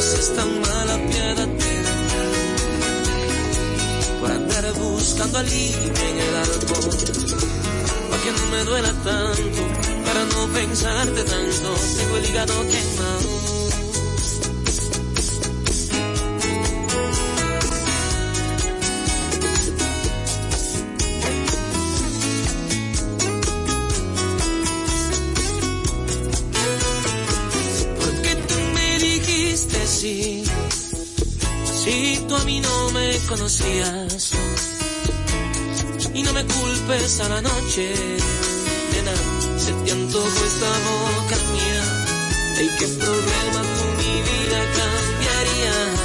Seas tan mala, piádate de mí. Por andar buscando alivio en el alcohol. Pa' que no me duela tanto, para no pensarte tanto, tengo el hígado quemado. Si tú a mí no me conocías. Y no me culpes a la noche, nena, se te esta boca mía. Ay, qué problema tú mi vida cambiarías.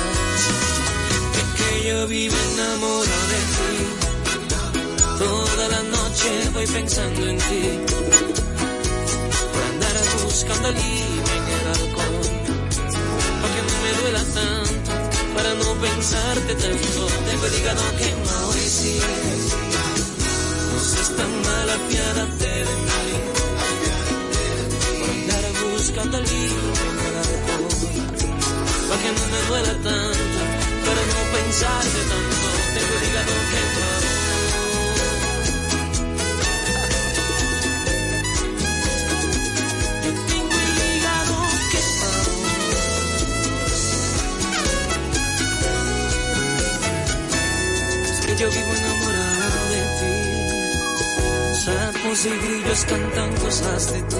Es que yo vivo enamorado de ti. Toda la noche voy pensando en ti por andar buscando alivio en el alcohol. Para que no me duela tanto, pensarte tanto, tengo el hígado quemado y sí. No seas tan mala, piádate de mí. Por andar buscando el alcohol. Para que no me duela tanto, para no pensarte tanto, tengo el hígado quemado. Sapos y cantan cosas de ti.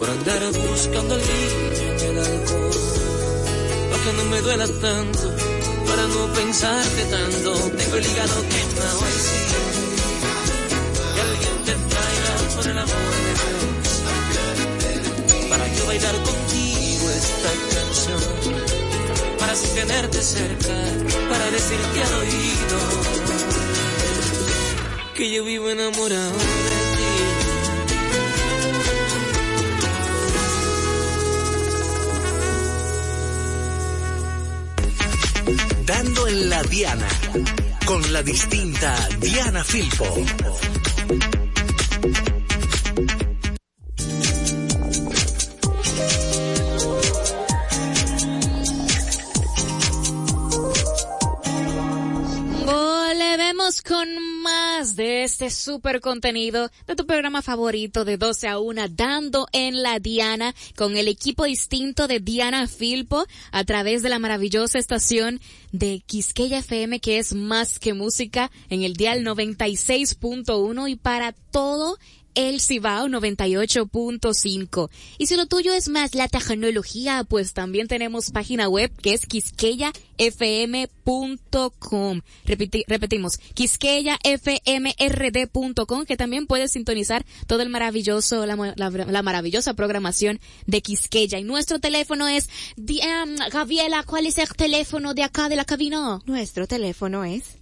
Por andar buscando alivio en el alcohol. Para que no me duela tanto. Para no pensarte tanto. Tengo el hígado quemado. Ay, sí. Que alguien te traiga por el amor de Dios para yo bailar contigo esta canción, para así tenerte cerca, para decirte al oído que yo vivo enamorado de ti. Dando en la diana. Con la distinta Diana Filpo. Con más de este super contenido de tu programa favorito de 12 a 1, Dando en la Diana, con el equipo distinto de Diana Filpo, a través de la maravillosa estación de Quisqueya FM, que es más que música, en el dial 96.1 y para todo el Cibao 98.5. Y si lo tuyo es más la tecnología, pues también tenemos página web que es quisqueyafm.com. Repetimos, quisqueyafmrd.com, que también puedes sintonizar todo el maravilloso, la, la- la maravillosa programación de Quisqueya. Y nuestro teléfono es, em, Gabriela, ¿cuál es el teléfono de acá de la cabina? Nuestro teléfono es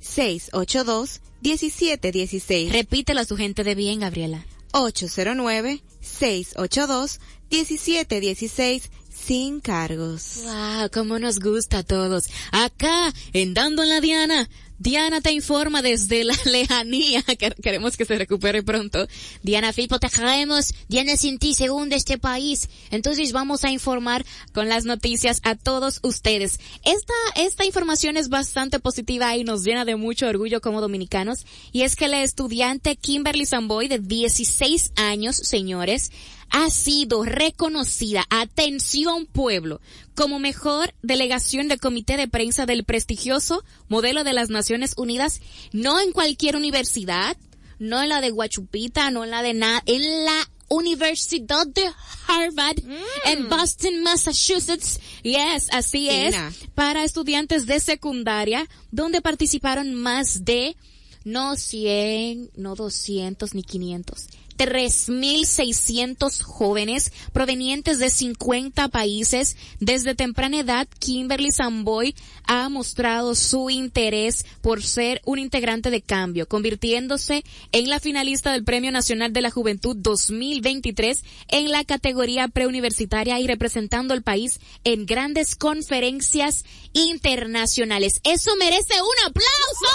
809-682-1716. Repítelo a su gente de bien, Gabriela. 809-682-1716 sin cargos. Wow, cómo nos gusta a todos. Acá, en Dando en la Diana, Diana te informa desde la lejanía, que queremos que se recupere pronto. Diana Filpo, te queremos. Diana sin ti, según de este país. Entonces vamos a informar con las noticias a todos ustedes. Esta, esta información es bastante positiva y nos llena de mucho orgullo como dominicanos. Y es que la estudiante Kimberly Samboy, de 16 años, señores, ha sido reconocida, atención pueblo, como mejor delegación del comité de prensa del prestigioso modelo de las Naciones Unidas, no en cualquier universidad, no en la de Guachupita, no en la de nada, en la Universidad de Harvard en Boston, Massachusetts. Yes, así es. Para estudiantes de secundaria, donde participaron más de no 100, no 200 ni 500. 3.600 jóvenes provenientes de 50 países. Desde temprana edad, Kimberly Samboy ha mostrado su interés por ser un integrante de cambio, convirtiéndose en la finalista del Premio Nacional de la Juventud 2023 en la categoría preuniversitaria y representando al país en grandes conferencias internacionales. Eso merece un aplauso.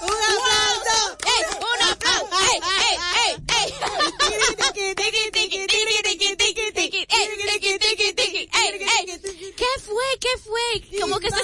¡Un aplauso! ¡Ey, un aplauso! ¡Ey, ey, ey, ey! ¿Qué fue? ¿Qué fue? Como que se,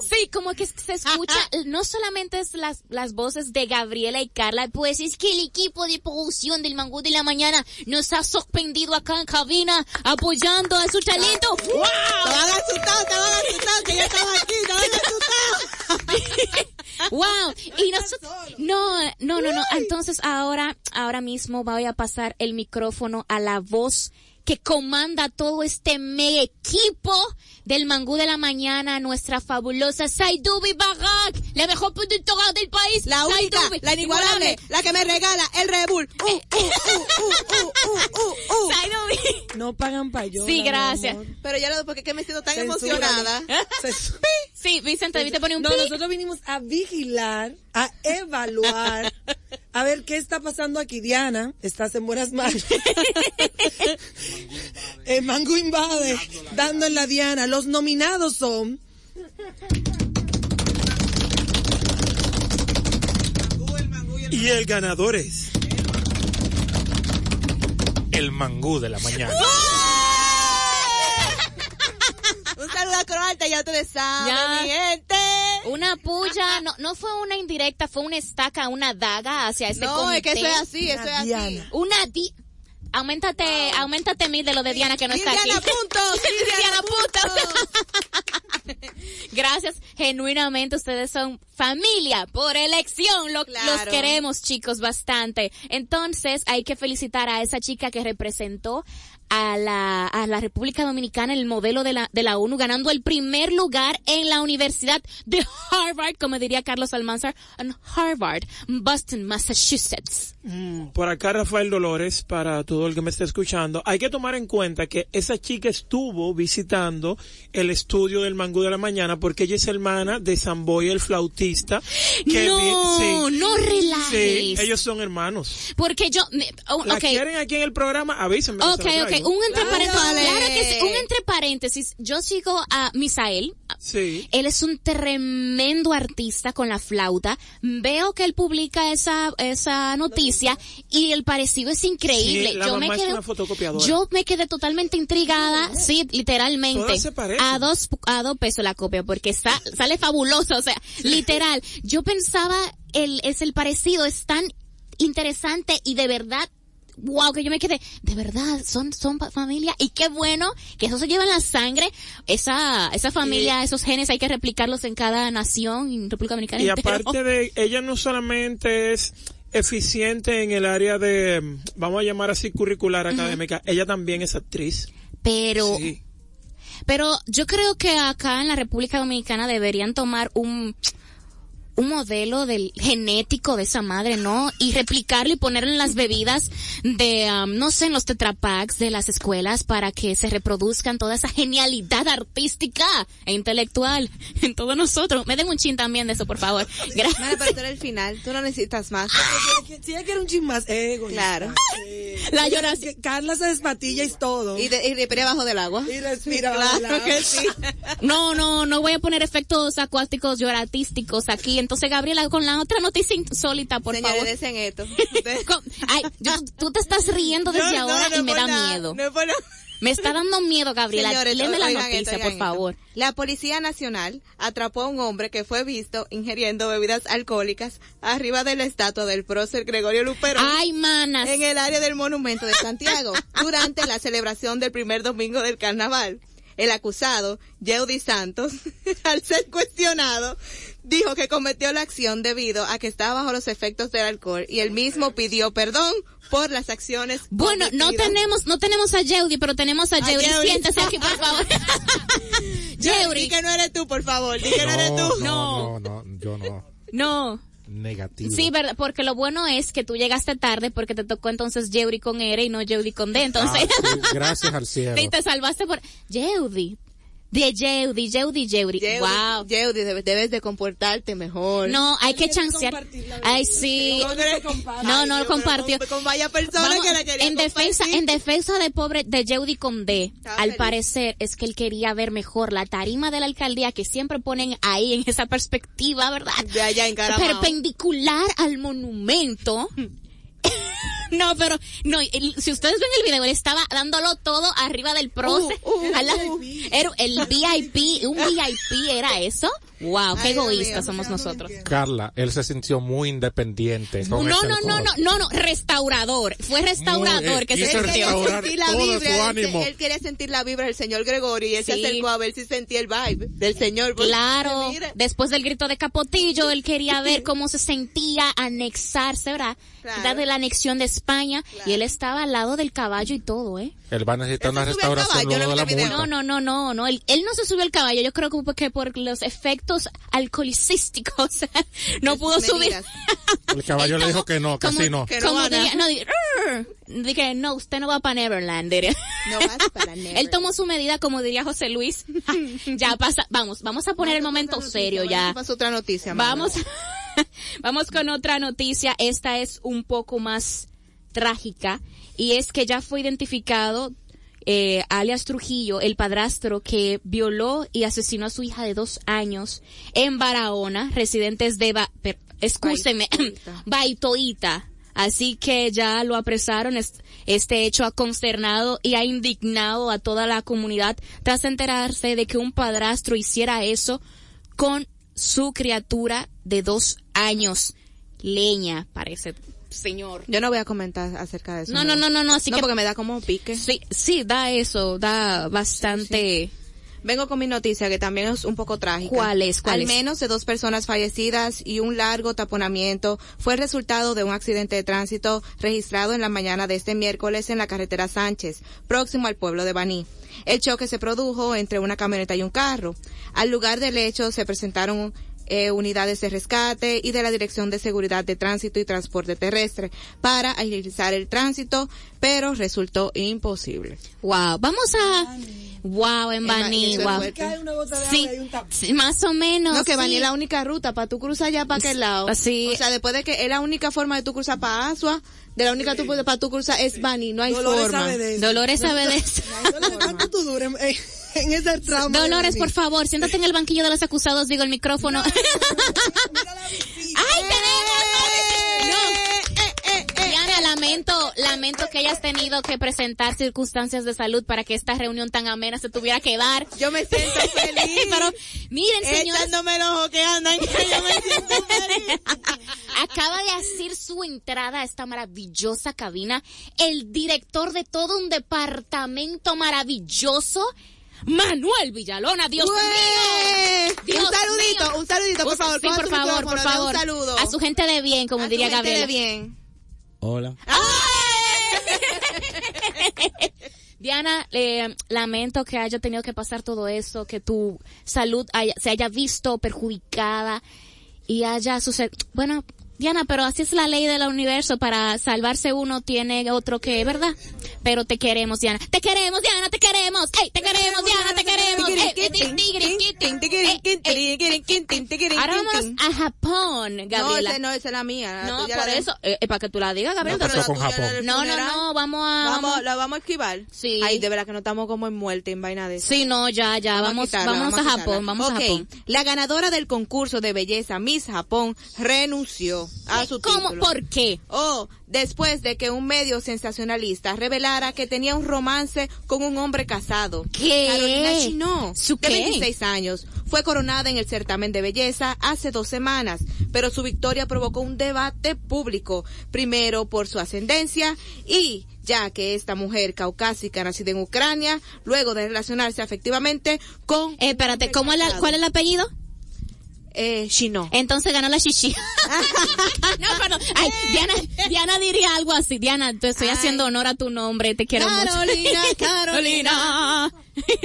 sí, como que se escucha, no solamente es las, las voces de Gabriela y Carla, pues es que el equipo de producción del Mangú de la Mañana nos ha sorprendido acá en cabina, apoyando a su talento. ¡Wow! Estaban asustados, estaban asustados, que yo estaba aquí, estaban asustados. wow. Y nosotros no no no no. Entonces ahora ahora mismo voy a pasar el micrófono a la voz que comanda todo este mega equipo del Mangú de la Mañana, nuestra fabulosa Saidubi Barak, la mejor productora del país. La única, Saidubi, la inigualable, la que me regala el Rebul. Uh, uh, uh, uh, uh, uh, uh. Saidubi. No pagan payola. Sí, gracias. Pero ya lo, porque que me siento tan emocionada. Sí, Vicente, debiste poner un No, pi. nosotros vinimos a vigilar, a evaluar, a ver qué está pasando aquí. Diana, estás en buenas manos. El Mango invade, dando en la Diana. Los nominados son Y el ganador es. El mangú de la mañana. Un saludo a Croalta, ya ustedes saben, Ya. mi gente. Una puya, no, no fue una indirecta, fue una estaca, una daga hacia este No, comité. es que eso es así, eso es así. Una di... Aumentate, aumentate mil de lo de Diana que no está aquí. Diana, punto. Sí, Diana, punto. Gracias, genuinamente ustedes son familia por elección, lo, Claro. los queremos chicos bastante. Entonces hay que felicitar a esa chica que representó a la, a la República Dominicana el modelo de la, de la ONU, ganando el primer lugar en la Universidad de Harvard, como diría Carlos Almanzar, en Harvard, Boston, Massachusetts. Mm, Por acá Rafael Dolores, para todo el que me esté escuchando, hay que tomar en cuenta que esa chica estuvo visitando el estudio del Mangú de la Mañana porque ella es hermana de Samboy el flautista. Que no, sí, no relajes. sí, ellos son hermanos. Porque yo, oh, ¿La ok. quieren aquí en el programa? Avísenme. Ok, la ok, un entre paréntesis, Ándale. claro que sí, un entre paréntesis, yo sigo a Misael, Sí. él es un tremendo artista con la flauta, veo que él publica esa, esa noticia y el parecido es increíble, Sí, la yo me es quedé, una yo me quedé totalmente intrigada, sí, literalmente. Se. A dos, a dos pesos la copia, porque está, sale fabuloso, o sea, literal. Yo pensaba, el, es el parecido, es tan interesante y de verdad, wow, que yo me quedé, de verdad, son, son familia, y qué bueno que eso se lleva en la sangre, esa, esa familia, esos genes hay que replicarlos en cada nación, en República Dominicana. Y entero. aparte de, ella no solamente es eficiente en el área de, vamos a llamar así curricular académica, ella también es actriz. pero, Sí. pero yo creo que acá en la República Dominicana deberían tomar un, un modelo del genético de esa madre, ¿no? Y replicarlo y ponerlo en las bebidas de, um, no sé, en los tetrapacks de las escuelas para que se reproduzcan toda esa genialidad artística e intelectual en todos nosotros. Me den un chin también de eso, por favor. Gracias. pero tú eres el final, tú no necesitas más. Si ella quiere un chin más. Claro. La lloración. Carla se despatilla y todo. Y, de, y respira bajo del agua. Y respira Claro bajo el agua. que sí. No, no, no voy a poner efectos acuáticos lloratísticos aquí. Entonces, Gabriela, con la otra noticia insólita, por Señores, favor. desen esto. Ay, yo- tú te estás riendo desde No, ahora no y me da nada, miedo. por. Me está dando miedo, Gabriela. Señores, Léeme la noticia, esto, por favor. La Policía Nacional atrapó a un hombre que fue visto ingiriendo bebidas alcohólicas arriba de la estatua del prócer Gregorio Luperón. Ay, manas. en el área del monumento de Santiago durante la celebración del primer domingo del carnaval. El acusado, Yeudi Santos, al ser cuestionado, dijo que cometió la acción debido a que estaba bajo los efectos del alcohol y él mismo pidió perdón por las acciones. Bueno, no tenemos, no tenemos a Yeudi, pero tenemos a Yeudi. Yeudi. Siéntese aquí, por favor. Yeudi, di que no eres tú, por favor, di que no, eres tú. no, no, no, yo no. No. Negativo. Sí, verdad, porque lo bueno es que tú llegaste tarde porque te tocó entonces Yeudi con R y no Yeudi con D, entonces. Ah, sí, gracias al cielo. y te salvaste por Yeudi. De Yeudi, Yeudi, Yeudi. Wow. Yeudi, debes, debes de comportarte mejor. No, hay que chancear. Ay, sí. No, no, lo compartió. Con, con vaya persona Vamos, que la quería en defensa, en defensa de pobre de Yeudi Condé, al feliz. parecer es que él quería ver mejor la tarima de la alcaldía que siempre ponen ahí en esa perspectiva, ¿verdad? De allá en Caramao. Perpendicular al monumento. No, pero, no, el- si ustedes ven el video, él estaba dándolo todo arriba del prócer. Uh, uh, la- uh. era el VIP, un VIP era eso. Wow, qué Ay, Dios egoístas mío. somos nosotros. Carla, él se sintió muy independiente. con No, no, no, no, no, no, restaurador. Fue restaurador Muy, que eh, se quiso Él quería sintió. la vibra, él, ánimo. él quería sentir la vibra del señor Gregorio y él se Sí. acercó a ver si sentía el vibe del señor. Claro, después del grito de Capotillo, él quería ver cómo se sentía anexarse, ¿verdad? Claro. De la anexión de España, y él estaba al lado del caballo y todo, ¿eh? Él va a necesitar una restauración caballo, luego de no la multa. No, no, no, no, no, él, él no se subió al caballo, yo creo que porque por los efectos alcoholicísticos no pudo me subir. El caballo le dijo que no, que así no. Que no como diría, no, dije, no, usted no va para Neverland, diría. No vas para Never. Él tomó su medida, como diría José Luis. ya pasa, vamos, vamos a poner el momento serio ya. Pasó otra noticia. Vamos, vamos con otra noticia. Esta es un poco más trágica y es que ya fue identificado eh, alias Trujillo, el padrastro que violó y asesinó a su hija de dos años en Barahona, residentes de, ba per- excúseme, Baitoita. Baitoita. Así que ya lo apresaron. Es- Este hecho ha consternado y ha indignado a toda la comunidad tras enterarse de que un padrastro hiciera eso con su criatura de dos años. Leña, parece, señor. Yo no voy a comentar acerca de eso. No, no, no, no, no, así no, que porque me da como pique. sí, sí, da eso, da bastante. Vengo con mi noticia que también es un poco trágica. ¿Cuál es? ¿Cuál Al menos de dos personas fallecidas y un largo taponamiento fue el resultado de un accidente de tránsito registrado en la mañana de este miércoles en la carretera Sánchez, próximo al pueblo de Baní. El choque se produjo entre una camioneta y un carro. Al lugar del hecho se presentaron eh, unidades de rescate y de la Dirección de Seguridad de Tránsito y Transporte Terrestre para agilizar el tránsito, pero resultó imposible. Wow, vamos a. Wow, en Baní, wow. Sí, agua y un tapón. sí, más o menos. No, que Baní sí. es la única ruta para tú cruzar allá para aquel lado. Sí. O sea, después de que es la única forma de tú cruzar para Asua, de la única tú puedes para tú cruzar es Baní, no hay Dolores forma. sabe de eso. Dolores sabe de eso. Dolores, ¿cuánto tú duras en, de Dolores, por favor, siéntate en el banquillo de los acusados, digo el micrófono. No. Diana, lamento, lamento que hayas tenido que presentar circunstancias de salud para que esta reunión tan amena se tuviera que dar. Yo me siento feliz. Pero miren, señores, Echándome los ojos que andan. Yo me siento feliz. acaba de hacer su entrada a esta maravillosa cabina el director de todo un departamento maravilloso, Manuel Villalona. Dios mío. Un saludito, mío. un saludito, por favor. Sí, por favor, por favor. Un saludo. A su gente de bien, como A diría gente de Gabriela. bien. Hola. Diana, eh, lamento que haya tenido que pasar todo eso, que tu salud haya- se haya visto perjudicada y haya sucedido. Bueno, Diana, pero así es la ley del universo. Para salvarse uno tiene otro que, ¿verdad? Pero te queremos, Diana. Te queremos, Diana, te queremos. ¡Ey, te queremos, Diana, te queremos! ¡Ey, ey, tigri, tigri, tigri! Ahora vamos a Japón, No, Gabriela. no, esa es la mía. No, por eso, eh, eh, para que tú la digas, Gabriela. No, No, no, no, vamos a... Vamos, la vamos a esquivar. Sí. Ay, de verdad que no estamos como en muerte, en vaina de eso. Sí, no, ya, ya, vamos, quitarla, vamos, a. Japón, vamos a Japón. La ganadora del concurso de belleza Miss Japón renunció a su ¿Cómo? título. ¿Por qué? Oh, después de que un medio sensacionalista revelara que tenía un romance con un hombre casado. ¿Qué? Carolina Chinó, ¿Su de qué? 26 años, fue coronada en el certamen de belleza hace dos semanas, pero su victoria provocó un debate público, primero por su ascendencia y ya que esta mujer caucásica nacida en Ucrania, luego de relacionarse afectivamente con... Eh, espérate, ¿cómo es la, ¿cuál es el apellido? Eh, Chino. Entonces ganó la chichi. no, perdón. Ay, Diana, Diana diría algo así. Diana, te estoy Ay. haciendo honor a tu nombre, te quiero Carolina, mucho. Carolina.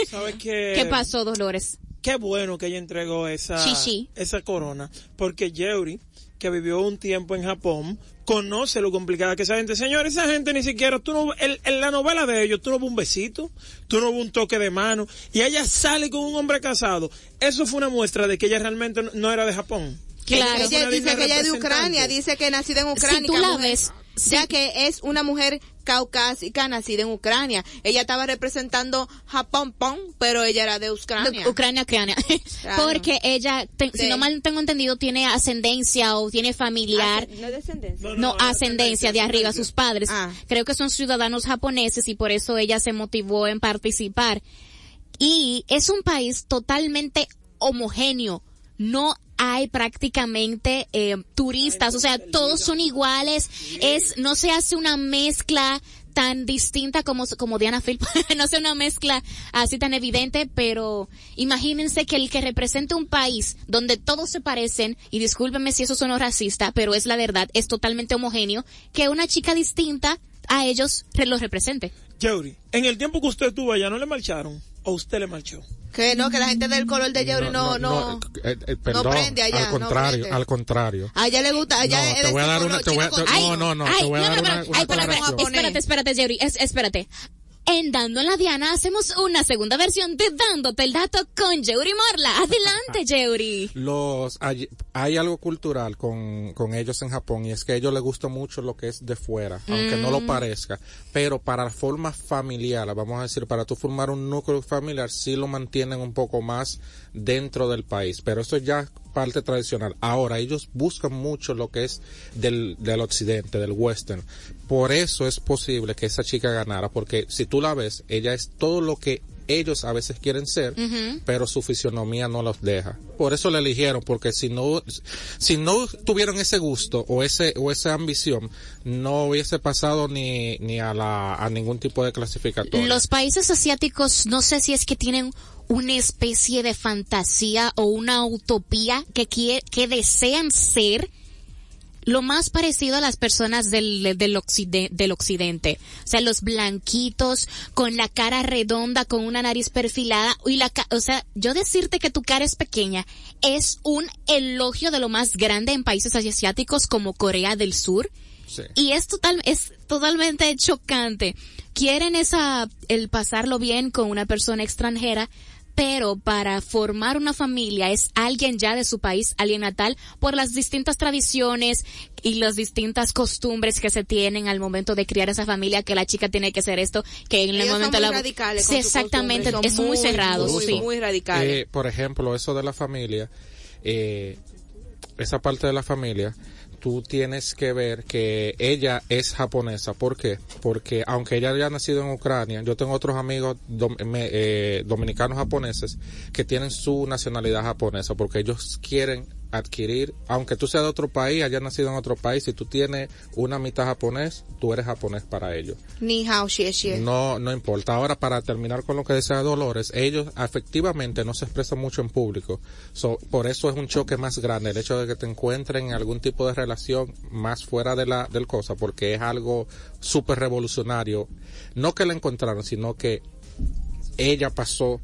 ¿Sabes qué? ¿Qué pasó, Dolores? Qué bueno que ella entregó esa, Shishi. esa corona, porque Yeuri, que vivió un tiempo en Japón, conoce lo complicada que esa gente. Señores, esa gente ni siquiera, tú no, el- en la novela de ellos, tú no ves un besito, tú no ves un toque de mano, y ella sale con un hombre casado. Eso fue una muestra de que ella realmente no, no era de Japón. Claro. Ella dice que ella es de. Ucrania, dice que nacida en Ucrania. Si tú la mujer- ves, ya sí. que es una mujer caucásica nacida en Ucrania. Ella estaba representando Japón, pon, pero ella era de Ucrania. De Ucrania, Ucrania. Claro. Porque ella, te- si Sí. no mal tengo entendido, tiene ascendencia o tiene familiar. No es descendencia. No, ascendencia de arriba, sus padres. Ah. Creo que son ciudadanos japoneses y por eso ella se motivó en participar. Y es un país totalmente homogéneo. No hay prácticamente eh, turistas, o sea, todos son iguales. Es, no se hace una mezcla tan distinta como, como Diana Phil, no sé una mezcla así tan evidente, pero imagínense que el que represente un país donde todos se parecen, y discúlpenme si eso suena racista, pero es la verdad, es totalmente homogéneo, que una chica distinta a ellos los represente. Yeuri, en el tiempo que usted estuvo allá, ¿no le marcharon? ¿O usted le marchó? Que no, que la gente del color de Yeuri no, no, eh, eh, perdón, prende allá, al no contrario, al contrario. a ella le gusta, a ella No, te voy a dar una- te voy a- no, no, no, te voy a no, dar no, una, espérate, espérate, es- espérate. En Dando en la Diana hacemos una segunda versión de Dándote el dato con Yeuri Morla. Adelante, Yeuri. Los hay, hay algo cultural con, con ellos en Japón y es que a ellos les gusta mucho lo que es de fuera, aunque no lo parezca, pero para la forma familiar, vamos a decir, para tú formar un núcleo familiar, sí lo mantienen un poco más dentro del país, pero eso ya parte tradicional. Ahora, ellos buscan mucho lo que es del, del occidente, del western. Por eso es posible que esa chica ganara, porque si tú la ves, ella es todo lo que ellos a veces quieren ser, pero su fisionomía no los deja. Por eso la eligieron, porque si no, si no tuvieron ese gusto o ese, o esa ambición, no hubiese pasado ni, ni a la, a ningún tipo de clasificatoria. Los países asiáticos no sé si es que tienen una especie de fantasía o una utopía que quie- que desean ser lo más parecido a las personas del, del, occide- del occidente. O sea, los blanquitos, con la cara redonda, con una nariz perfilada, y la, o sea, yo decirte que tu cara es pequeña es un elogio de lo más grande en países asiáticos como Corea del Sur. Sí. Y es total, es totalmente chocante. Quieren esa, el pasarlo bien con una persona extranjera, pero para formar una familia es alguien ya de su país, alguien natal, por las distintas tradiciones y las distintas costumbres que se tienen al momento de criar esa familia, que la chica tiene que hacer esto, que en el Ellos son momento muy la... radicales Sí, exactamente, costumbres, es son muy, cerrado, muy, sí. muy radicales. Eh, por ejemplo, eso de la familia, eh, esa parte de la familia, tú tienes que ver que ella es japonesa. ¿Por qué? Porque aunque ella haya nacido en Ucrania, yo tengo otros amigos dom- eh, dominicanos japoneses que tienen su nacionalidad japonesa porque ellos quieren adquirir, aunque tú seas de otro país, hayas nacido en otro país, si tú tienes una mitad japonés, tú eres japonés para ellos. Ni hao xie xie. No, no importa. Ahora, para terminar con lo que decía Dolores, ellos efectivamente no se expresan mucho en público. So, por eso es un choque más grande el hecho de que te encuentren en algún tipo de relación más fuera de la del cosa, porque es algo súper revolucionario. No que la encontraron, sino que ella pasó,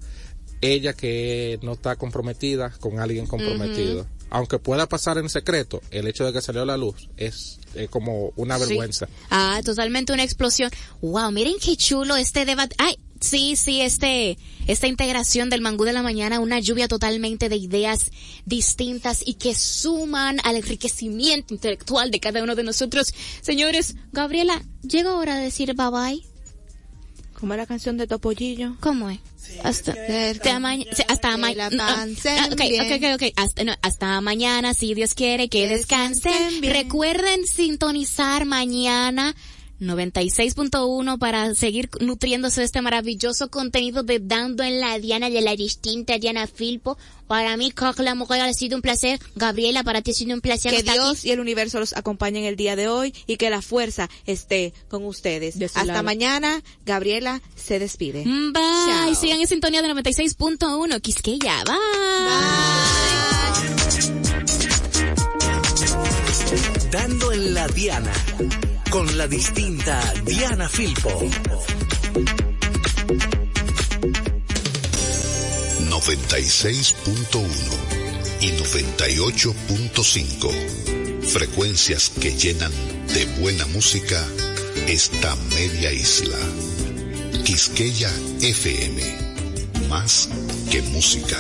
ella que no está comprometida con alguien comprometido. Aunque pueda pasar en secreto, el hecho de que salió a la luz es eh, como una Sí. vergüenza. Ah, totalmente una explosión. Wow, miren qué chulo este debate. Ay, sí, sí, este, esta integración del mangú de la mañana, una lluvia totalmente de ideas distintas y que suman al enriquecimiento intelectual de cada uno de nosotros. Señores, Gabriela, llega hora de decir bye bye. Como la canción de Topollillo. ¿Cómo es? Hasta, hasta mañana, hasta mañana. okay, okay, okay. Hasta, no, hasta mañana, si Dios quiere, que Que descansen. descansen bien. Recuerden sintonizar mañana 96.1 para seguir nutriéndose de este maravilloso contenido de Dando en la Diana de la distinta Diana Filpo. Para mí, la mujer ha sido un placer. Gabriela, para ti ha sido un placer. Que estar Dios aquí. y el universo los acompañen el día de hoy y que la fuerza esté con ustedes. Hasta lado. mañana, Gabriela se despide. Bye. Chao. Sigan en sintonía de 96.1. Quisqueya. Bye. Dando en la Diana. Con la distinta Diana Filpo. 96.1 y 98.5. Frecuencias que llenan de buena música esta media isla. Quisqueya FM. Más que música.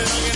¿Será que no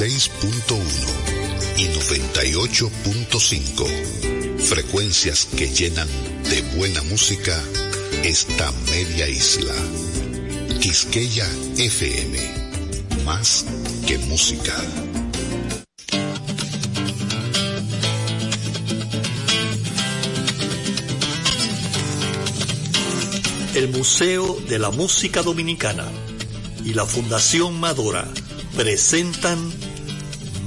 96.1 y 98.5. Frecuencias que llenan de buena música esta media isla. Quisqueya FM. Más que música. El Museo de la Música Dominicana y la Fundación Madora presentan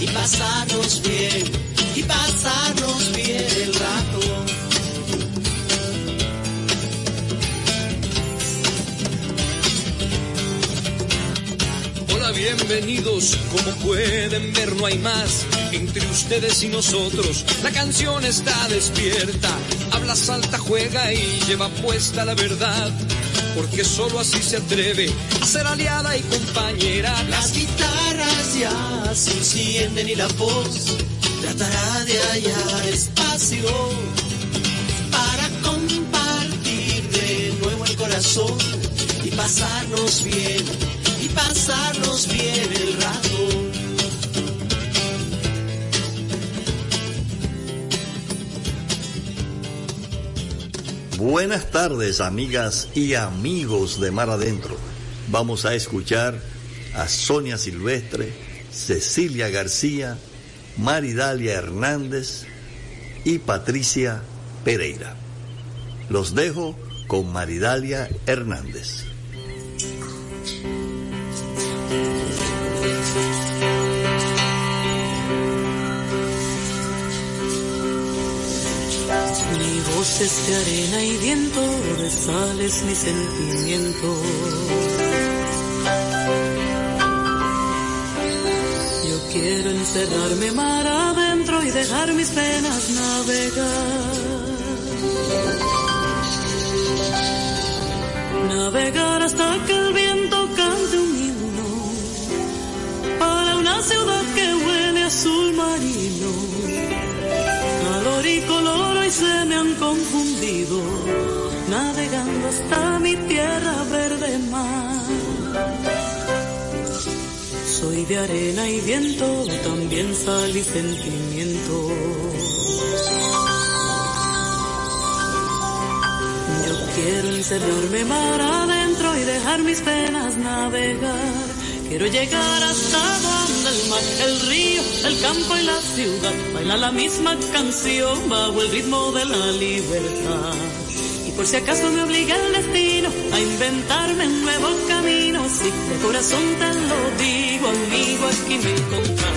y pasarnos bien, y pasarnos bien el rato. Hola, bienvenidos. Como pueden ver, no hay más entre ustedes y nosotros. La canción está despierta, habla, salta, juega y lleva puesta la verdad. Porque solo así se atreve a ser aliada y compañera. Las guitarras ya se encienden y la voz tratará de hallar espacio para compartir de nuevo el corazón y pasarnos bien, y pasarnos bien el rato. Buenas tardes, amigas y amigos de Mar Adentro. Vamos a escuchar a Sonia Silvestre, Cecilia García, Maridalia Hernández y Patricia Pereira. Los dejo con Maridalia Hernández. Mi voz es de arena y viento, de sal es mi sentimiento. Yo quiero encerrarme mar adentro y dejar mis penas navegar. Navegar hasta que el viento cante un himno para una ciudad que huele azul marino calor y color hoy se me han confundido, navegando hasta mi tierra verde mar. Soy de arena y viento, también sal y sentimiento. Yo quiero encerrarme mar adentro y dejar mis penas navegar. Quiero llegar hasta el mar, el río, el campo y la ciudad bailan la misma canción bajo el ritmo de la libertad. Y por si acaso me obliga el destino a inventarme un nuevo camino, sí, de corazón te lo digo, amigo, aquí me.